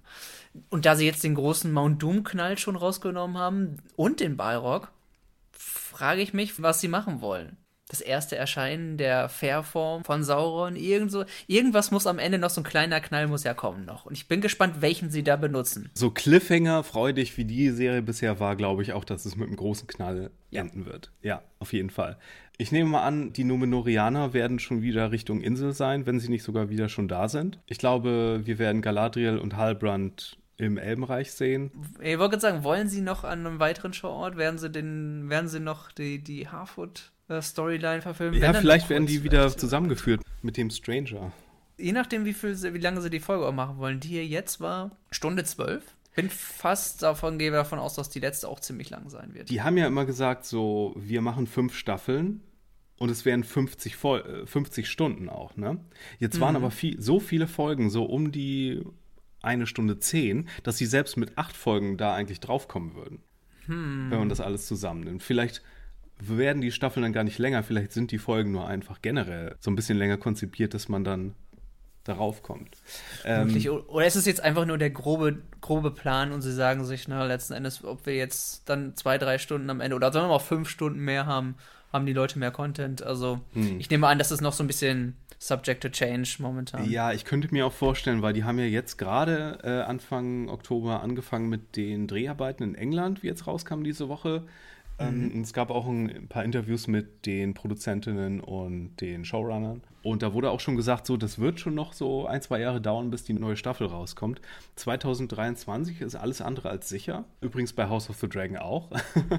Und da sie jetzt den großen Mount Doom Knall schon rausgenommen haben und den Balrog, frage ich mich, was sie machen wollen das erste Erscheinen der Fairform von Sauron. Irgend so, irgendwas muss am Ende noch, so ein kleiner Knall muss ja kommen noch. Und ich bin gespannt, welchen sie da benutzen. So Cliffhanger, freudig wie die Serie bisher war, glaube ich auch, dass es mit einem großen Knall ja. enden wird. Ja, auf jeden Fall. Ich nehme mal an, die Numenorianer werden schon wieder Richtung Insel sein, wenn sie nicht sogar wieder schon da sind. Ich glaube, wir werden Galadriel und Halbrand im Elbenreich sehen. Ich wollte gerade sagen, wollen Sie noch an einem weiteren Showort? Werden Sie den, werden Sie noch die, die Harfoot Storyline verfilmen. Ja, vielleicht werden die wieder zusammengeführt mit dem Stranger. Je nachdem, wie, viel, wie lange sie die Folge auch machen wollen. Die hier jetzt war Stunde zwölf. Bin fast davon, gehe davon aus, dass die letzte auch ziemlich lang sein wird. Die haben ja immer gesagt, so, wir machen fünf Staffeln und es wären 50, 50 Stunden auch, ne? Jetzt waren mhm. aber viel, so viele Folgen, so um die eine Stunde zehn, dass sie selbst mit acht Folgen da eigentlich draufkommen würden. Hm. Wenn man das alles zusammennimmt. Vielleicht werden die Staffeln dann gar nicht länger. Vielleicht sind die Folgen nur einfach generell so ein bisschen länger konzipiert, dass man dann darauf kommt. Ähm, oder ist es jetzt einfach nur der grobe, grobe Plan und sie sagen sich, na, letzten Endes, ob wir jetzt dann zwei, drei Stunden am Ende oder sollen wir mal fünf Stunden mehr haben, haben die Leute mehr Content. Also hm. ich nehme an, das ist noch so ein bisschen subject to change momentan. Ja, ich könnte mir auch vorstellen, weil die haben ja jetzt gerade äh, Anfang Oktober angefangen mit den Dreharbeiten in England, wie jetzt rauskam diese Woche. Ähm, mhm. Es gab auch ein paar Interviews mit den Produzentinnen und den Showrunnern. Und da wurde auch schon gesagt, so, das wird schon noch so ein, zwei Jahre dauern, bis die neue Staffel rauskommt. 2023 ist alles andere als sicher. Übrigens bei House of the Dragon auch.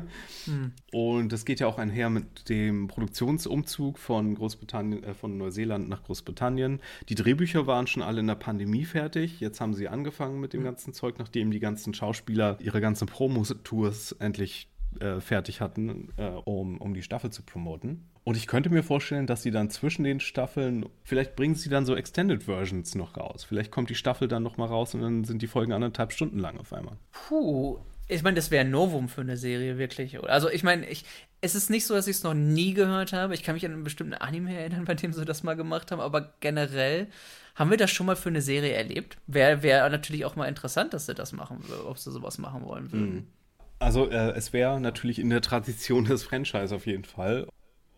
[LAUGHS] mhm. Und das geht ja auch einher mit dem Produktionsumzug von Großbritannien, äh, von Neuseeland nach Großbritannien. Die Drehbücher waren schon alle in der Pandemie fertig. Jetzt haben sie angefangen mit dem mhm. ganzen Zeug, nachdem die ganzen Schauspieler ihre ganzen Promotours endlich äh, fertig hatten, äh, um, um die Staffel zu promoten. Und ich könnte mir vorstellen, dass sie dann zwischen den Staffeln, vielleicht bringen sie dann so Extended Versions noch raus. Vielleicht kommt die Staffel dann noch mal raus und dann sind die Folgen anderthalb Stunden lang auf einmal. Puh, ich meine, das wäre ein Novum für eine Serie, wirklich. Also ich meine, ich, es ist nicht so, dass ich es noch nie gehört habe. Ich kann mich an einen bestimmten Anime erinnern, bei dem sie das mal gemacht haben, aber generell haben wir das schon mal für eine Serie erlebt. Wäre wär natürlich auch mal interessant, dass sie das machen, ob sie sowas machen wollen würden. Mhm. Also äh, es wäre natürlich in der Tradition des Franchise auf jeden Fall.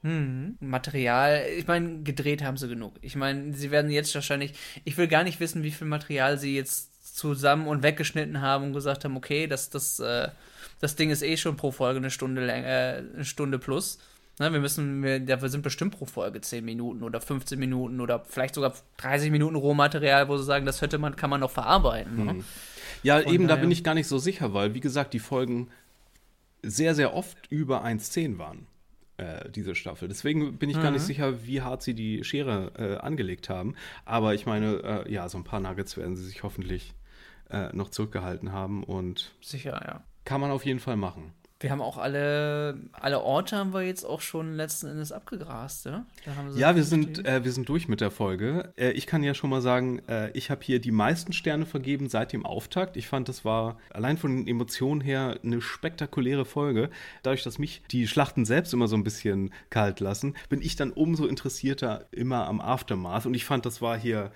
Hm, Material, ich meine, gedreht haben sie genug. Ich meine, sie werden jetzt wahrscheinlich, ich will gar nicht wissen, wie viel Material sie jetzt zusammen und weggeschnitten haben und gesagt haben, okay, das, das, äh, das Ding ist eh schon pro Folge eine Stunde länger, äh, eine Stunde plus. Ne, wir müssen, wir, dafür sind bestimmt pro Folge 10 Minuten oder 15 Minuten oder vielleicht sogar 30 Minuten Rohmaterial, wo sie sagen, das hätte man, kann man noch verarbeiten. Ne? Ja, Von eben, daher. da bin ich gar nicht so sicher, weil, wie gesagt, die Folgen sehr, sehr oft über 1,10 waren, äh, diese Staffel. Deswegen bin ich mhm. gar nicht mhm. sicher, wie hart sie die Schere äh, angelegt haben. Aber ich meine, äh, ja, so ein paar Nuggets werden sie sich hoffentlich äh, noch zurückgehalten haben und. Sicher, ja. kann man auf jeden Fall machen. Wir haben auch alle, alle Orte haben wir jetzt auch schon letzten Endes abgegrast, ja? ja, wir sind, äh, wir sind durch mit der Folge. Äh, ich kann ja schon mal sagen, äh, ich habe hier die meisten Sterne vergeben seit dem Auftakt. Ich fand, das war allein von den Emotionen her eine spektakuläre Folge. Dadurch, dass mich die Schlachten selbst immer so ein bisschen kalt lassen, bin ich dann umso interessierter immer am Aftermath. Und ich fand, das war hier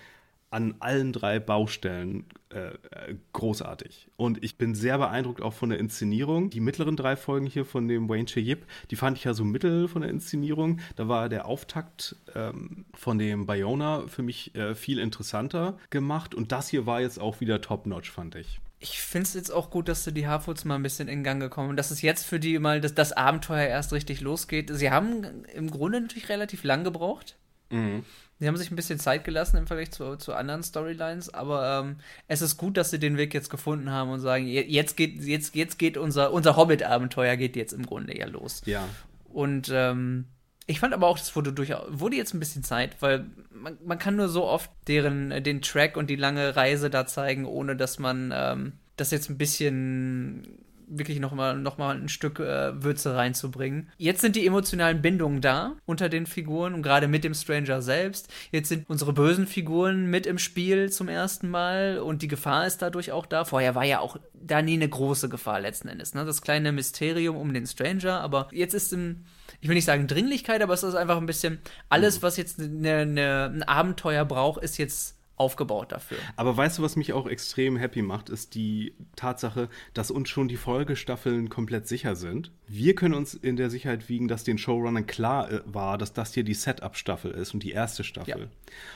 an allen drei Baustellen äh, äh, großartig. Und ich bin sehr beeindruckt auch von der Inszenierung. Die mittleren drei Folgen hier von dem Wayne Cheyip, die fand ich ja so mittel von der Inszenierung. Da war der Auftakt ähm, von dem Bayona für mich äh, viel interessanter gemacht. Und das hier war jetzt auch wieder top-notch, fand ich. Ich finde es jetzt auch gut, dass du die Harfoots mal ein bisschen in Gang gekommen und dass es jetzt für die mal das, das Abenteuer erst richtig losgeht. Sie haben im Grunde natürlich relativ lang gebraucht. Mhm. Sie haben sich ein bisschen Zeit gelassen im Vergleich zu, zu anderen Storylines, aber ähm, es ist gut, dass sie den Weg jetzt gefunden haben und sagen, jetzt geht, jetzt, jetzt geht unser, unser Hobbit-Abenteuer geht jetzt im Grunde ja los. Ja. Und ähm, ich fand aber auch, das wurde durchaus, wurde jetzt ein bisschen Zeit, weil man, man kann nur so oft deren, den Track und die lange Reise da zeigen, ohne dass man ähm, das jetzt ein bisschen wirklich nochmal noch mal ein Stück äh, Würze reinzubringen. Jetzt sind die emotionalen Bindungen da unter den Figuren und gerade mit dem Stranger selbst. Jetzt sind unsere bösen Figuren mit im Spiel zum ersten Mal und die Gefahr ist dadurch auch da. Vorher war ja auch da nie eine große Gefahr letzten Endes. Ne? Das kleine Mysterium um den Stranger, aber jetzt ist im ich will nicht sagen Dringlichkeit, aber es ist einfach ein bisschen alles, mhm. was jetzt eine, eine, ein Abenteuer braucht, ist jetzt aufgebaut dafür. Aber weißt du, was mich auch extrem happy macht, ist die Tatsache, dass uns schon die Folgestaffeln komplett sicher sind. Wir können uns in der Sicherheit wiegen, dass den Showrunnern klar äh, war, dass das hier die Setup-Staffel ist und die erste Staffel. Ja.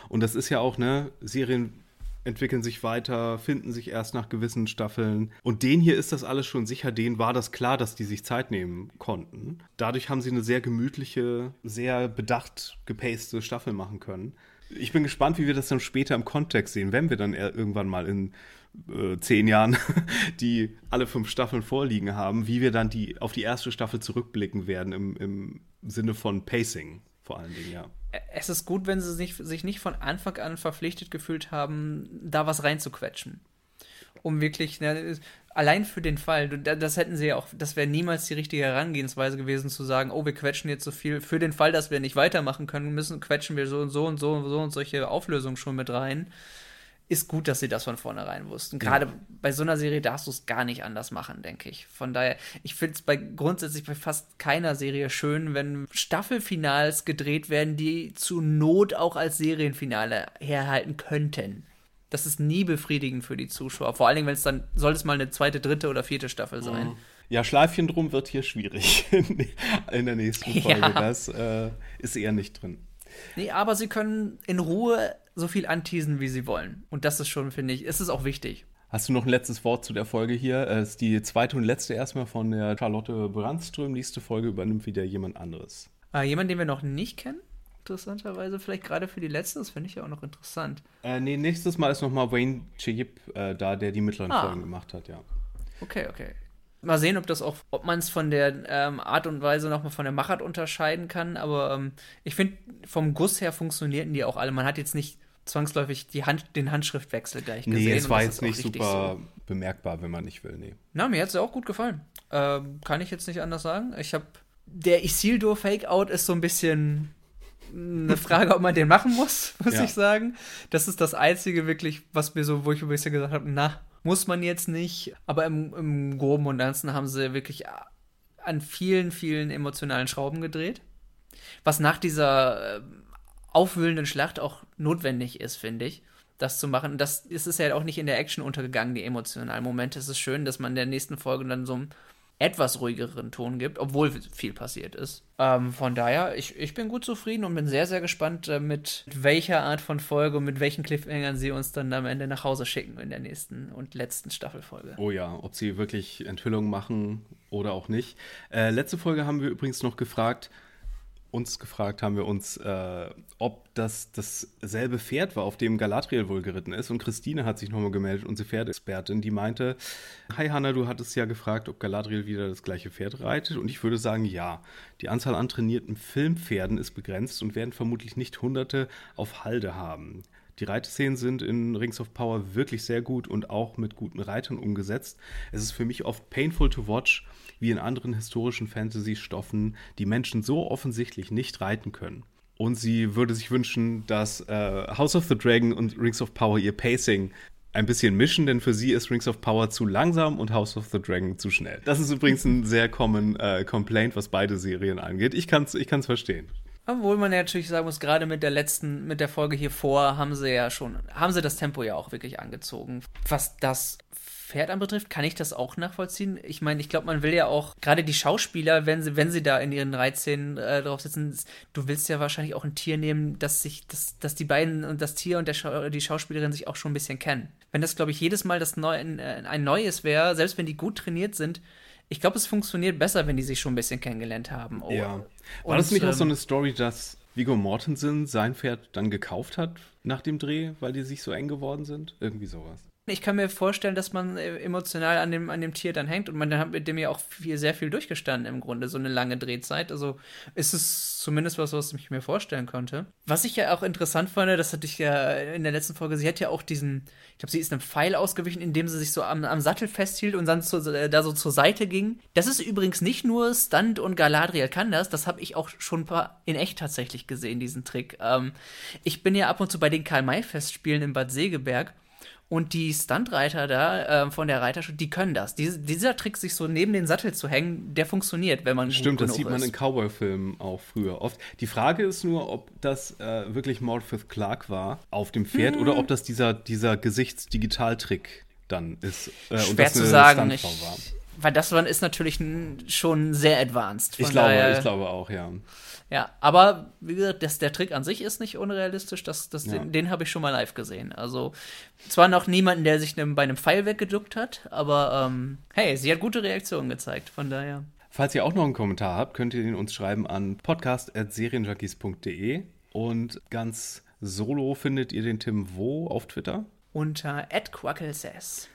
Und das ist ja auch, ne, Serien entwickeln sich weiter, finden sich erst nach gewissen Staffeln. Und denen hier ist das alles schon sicher, denen war das klar, dass die sich Zeit nehmen konnten. Dadurch haben sie eine sehr gemütliche, sehr bedacht gepaste Staffel machen können ich bin gespannt, wie wir das dann später im Kontext sehen, wenn wir dann irgendwann mal in äh, zehn Jahren [LAUGHS] die alle fünf Staffeln vorliegen haben, wie wir dann die auf die erste Staffel zurückblicken werden im, im Sinne von Pacing vor allen Dingen, ja. Es ist gut, wenn sie sich, sich nicht von Anfang an verpflichtet gefühlt haben, da was reinzuquetschen um wirklich, ne, allein für den Fall, das hätten sie ja auch, das wäre niemals die richtige Herangehensweise gewesen, zu sagen, oh, wir quetschen jetzt so viel, für den Fall, dass wir nicht weitermachen können müssen, quetschen wir so und so und so und so und solche Auflösungen schon mit rein. Ist gut, dass sie das von vornherein wussten. Gerade ja. bei so einer Serie darfst du es gar nicht anders machen, denke ich. Von daher, ich finde es bei grundsätzlich bei fast keiner Serie schön, wenn Staffelfinals gedreht werden, die zu Not auch als Serienfinale herhalten könnten das ist nie befriedigend für die Zuschauer. Vor allen Dingen, wenn es dann, soll es mal eine zweite, dritte oder vierte Staffel sein. Mhm. Ja, Schleifchen drum wird hier schwierig [LAUGHS] in der nächsten [LAUGHS] Folge. Ja. Das äh, ist eher nicht drin. Nee, aber sie können in Ruhe so viel anteasen, wie sie wollen. Und das ist schon, finde ich, ist es auch wichtig. Hast du noch ein letztes Wort zu der Folge hier? Es ist die zweite und letzte erstmal von der Charlotte Brandström. Nächste Folge übernimmt wieder jemand anderes. Äh, jemand, den wir noch nicht kennen? Interessanterweise. Vielleicht gerade für die letzte, das finde ich ja auch noch interessant. Äh, nee, nächstes Mal ist nochmal Wayne Chiyip äh, da, der die mittleren ah. Folgen gemacht hat, ja. Okay, okay. Mal sehen, ob das auch, ob man es von der ähm, Art und Weise nochmal von der Machart unterscheiden kann. Aber ähm, ich finde, vom Guss her funktionierten die auch alle. Man hat jetzt nicht zwangsläufig die Hand, den Handschriftwechsel gleich gesehen. Nee, es war jetzt nicht super so. bemerkbar, wenn man nicht will, nee. Na, mir hat es auch gut gefallen. Ähm, kann ich jetzt nicht anders sagen. Ich habe der Isildur Fake-Out ist so ein bisschen eine Frage, ob man den machen muss, [LAUGHS] muss ja. ich sagen. Das ist das Einzige wirklich, was mir so, wo ich ein bisschen gesagt habe, na, muss man jetzt nicht. Aber im, im Groben und Ganzen haben sie wirklich an vielen, vielen emotionalen Schrauben gedreht. Was nach dieser äh, aufwühlenden Schlacht auch notwendig ist, finde ich das zu machen. Das ist es ja auch nicht in der Action untergegangen, die emotionalen Momente. Es ist schön, dass man in der nächsten Folge dann so etwas ruhigeren Ton gibt, obwohl viel passiert ist. Ähm, von daher, ich, ich bin gut zufrieden und bin sehr, sehr gespannt, äh, mit welcher Art von Folge und mit welchen Cliffhangern sie uns dann am Ende nach Hause schicken in der nächsten und letzten Staffelfolge. Oh ja, ob sie wirklich Enthüllungen machen oder auch nicht. Äh, letzte Folge haben wir übrigens noch gefragt, uns gefragt haben wir uns, äh, ob das dasselbe Pferd war, auf dem Galadriel wohl geritten ist. Und Christine hat sich nochmal gemeldet, unsere Pferdeexpertin, die meinte, Hi Hanna, du hattest ja gefragt, ob Galadriel wieder das gleiche Pferd reitet. Und ich würde sagen, ja. Die Anzahl an trainierten Filmpferden ist begrenzt und werden vermutlich nicht hunderte auf Halde haben. Die Reitszenen sind in Rings of Power wirklich sehr gut und auch mit guten Reitern umgesetzt. Es ist für mich oft painful to watch, wie in anderen historischen Fantasy-Stoffen die Menschen so offensichtlich nicht reiten können. Und sie würde sich wünschen, dass äh, House of the Dragon und Rings of Power ihr Pacing ein bisschen mischen, denn für sie ist Rings of Power zu langsam und House of the Dragon zu schnell. Das ist übrigens ein sehr common äh, Complaint, was beide Serien angeht. Ich kann es ich kann's verstehen. Obwohl man ja natürlich sagen muss, gerade mit der letzten, mit der Folge hier vor, haben sie ja schon, haben sie das Tempo ja auch wirklich angezogen. Was das Pferd anbetrifft, kann ich das auch nachvollziehen. Ich meine, ich glaube, man will ja auch, gerade die Schauspieler, wenn sie, wenn sie da in ihren Reizszenen äh, drauf sitzen, du willst ja wahrscheinlich auch ein Tier nehmen, dass sich, dass, dass die beiden und das Tier und der Schau die Schauspielerin sich auch schon ein bisschen kennen. Wenn das, glaube ich, jedes Mal das Neu ein, äh, ein neues wäre, selbst wenn die gut trainiert sind, ich glaube, es funktioniert besser, wenn die sich schon ein bisschen kennengelernt haben. Oh. Ja. War das nicht ähm, auch so ähm, eine Story, dass Vigo Mortensen sein Pferd dann gekauft hat nach dem Dreh, weil die sich so eng geworden sind? Irgendwie sowas. Ich kann mir vorstellen, dass man äh, emotional an dem, an dem Tier dann hängt und man hat mit dem ja auch viel, sehr viel durchgestanden im Grunde, so eine lange Drehzeit. Also ist es zumindest was, was ich mir vorstellen konnte. Was ich ja auch interessant fand, das hatte ich ja in der letzten Folge, sie hat ja auch diesen, ich glaube, sie ist einem Pfeil ausgewichen, indem sie sich so am, am Sattel festhielt und dann zu, äh, da so zur Seite ging. Das ist übrigens nicht nur Stunt und Galadriel kann das, das habe ich auch schon in echt tatsächlich gesehen, diesen Trick. Ähm, ich bin ja ab und zu bei den Karl-May-Festspielen in Bad Segeberg und die Stuntreiter da äh, von der Reiterschule, die können das. Dies, dieser Trick, sich so neben den Sattel zu hängen, der funktioniert, wenn man Stimmt, das sieht man ist. in Cowboy-Filmen auch früher oft. Die Frage ist nur, ob das äh, wirklich Morpeth Clark war auf dem Pferd hm. oder ob das dieser, dieser Gesichtsdigitaltrick dann ist. Äh, Schwer zu sagen. Ich, weil das ist natürlich schon sehr advanced. Ich glaube, daher, ich glaube auch, ja. Ja, aber wie gesagt, das, der Trick an sich ist nicht unrealistisch. Das, das, ja. Den, den habe ich schon mal live gesehen. Also zwar noch niemanden, der sich bei einem Pfeil weggeduckt hat, aber ähm, hey, sie hat gute Reaktionen gezeigt. Von daher. Falls ihr auch noch einen Kommentar habt, könnt ihr den uns schreiben an podcast.serienjunkies.de und ganz solo findet ihr den Tim wo auf Twitter? Unter @quacklesays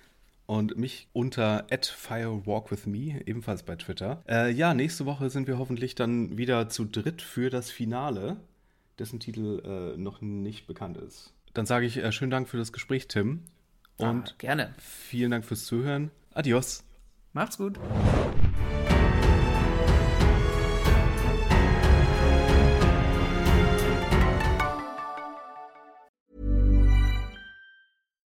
und mich unter @firewalkwithme ebenfalls bei Twitter. Äh, ja, nächste Woche sind wir hoffentlich dann wieder zu dritt für das Finale, dessen Titel äh, noch nicht bekannt ist. Dann sage ich äh, schönen Dank für das Gespräch, Tim. Ah, und ah, gerne. Vielen Dank fürs Zuhören. Adios. Macht's gut.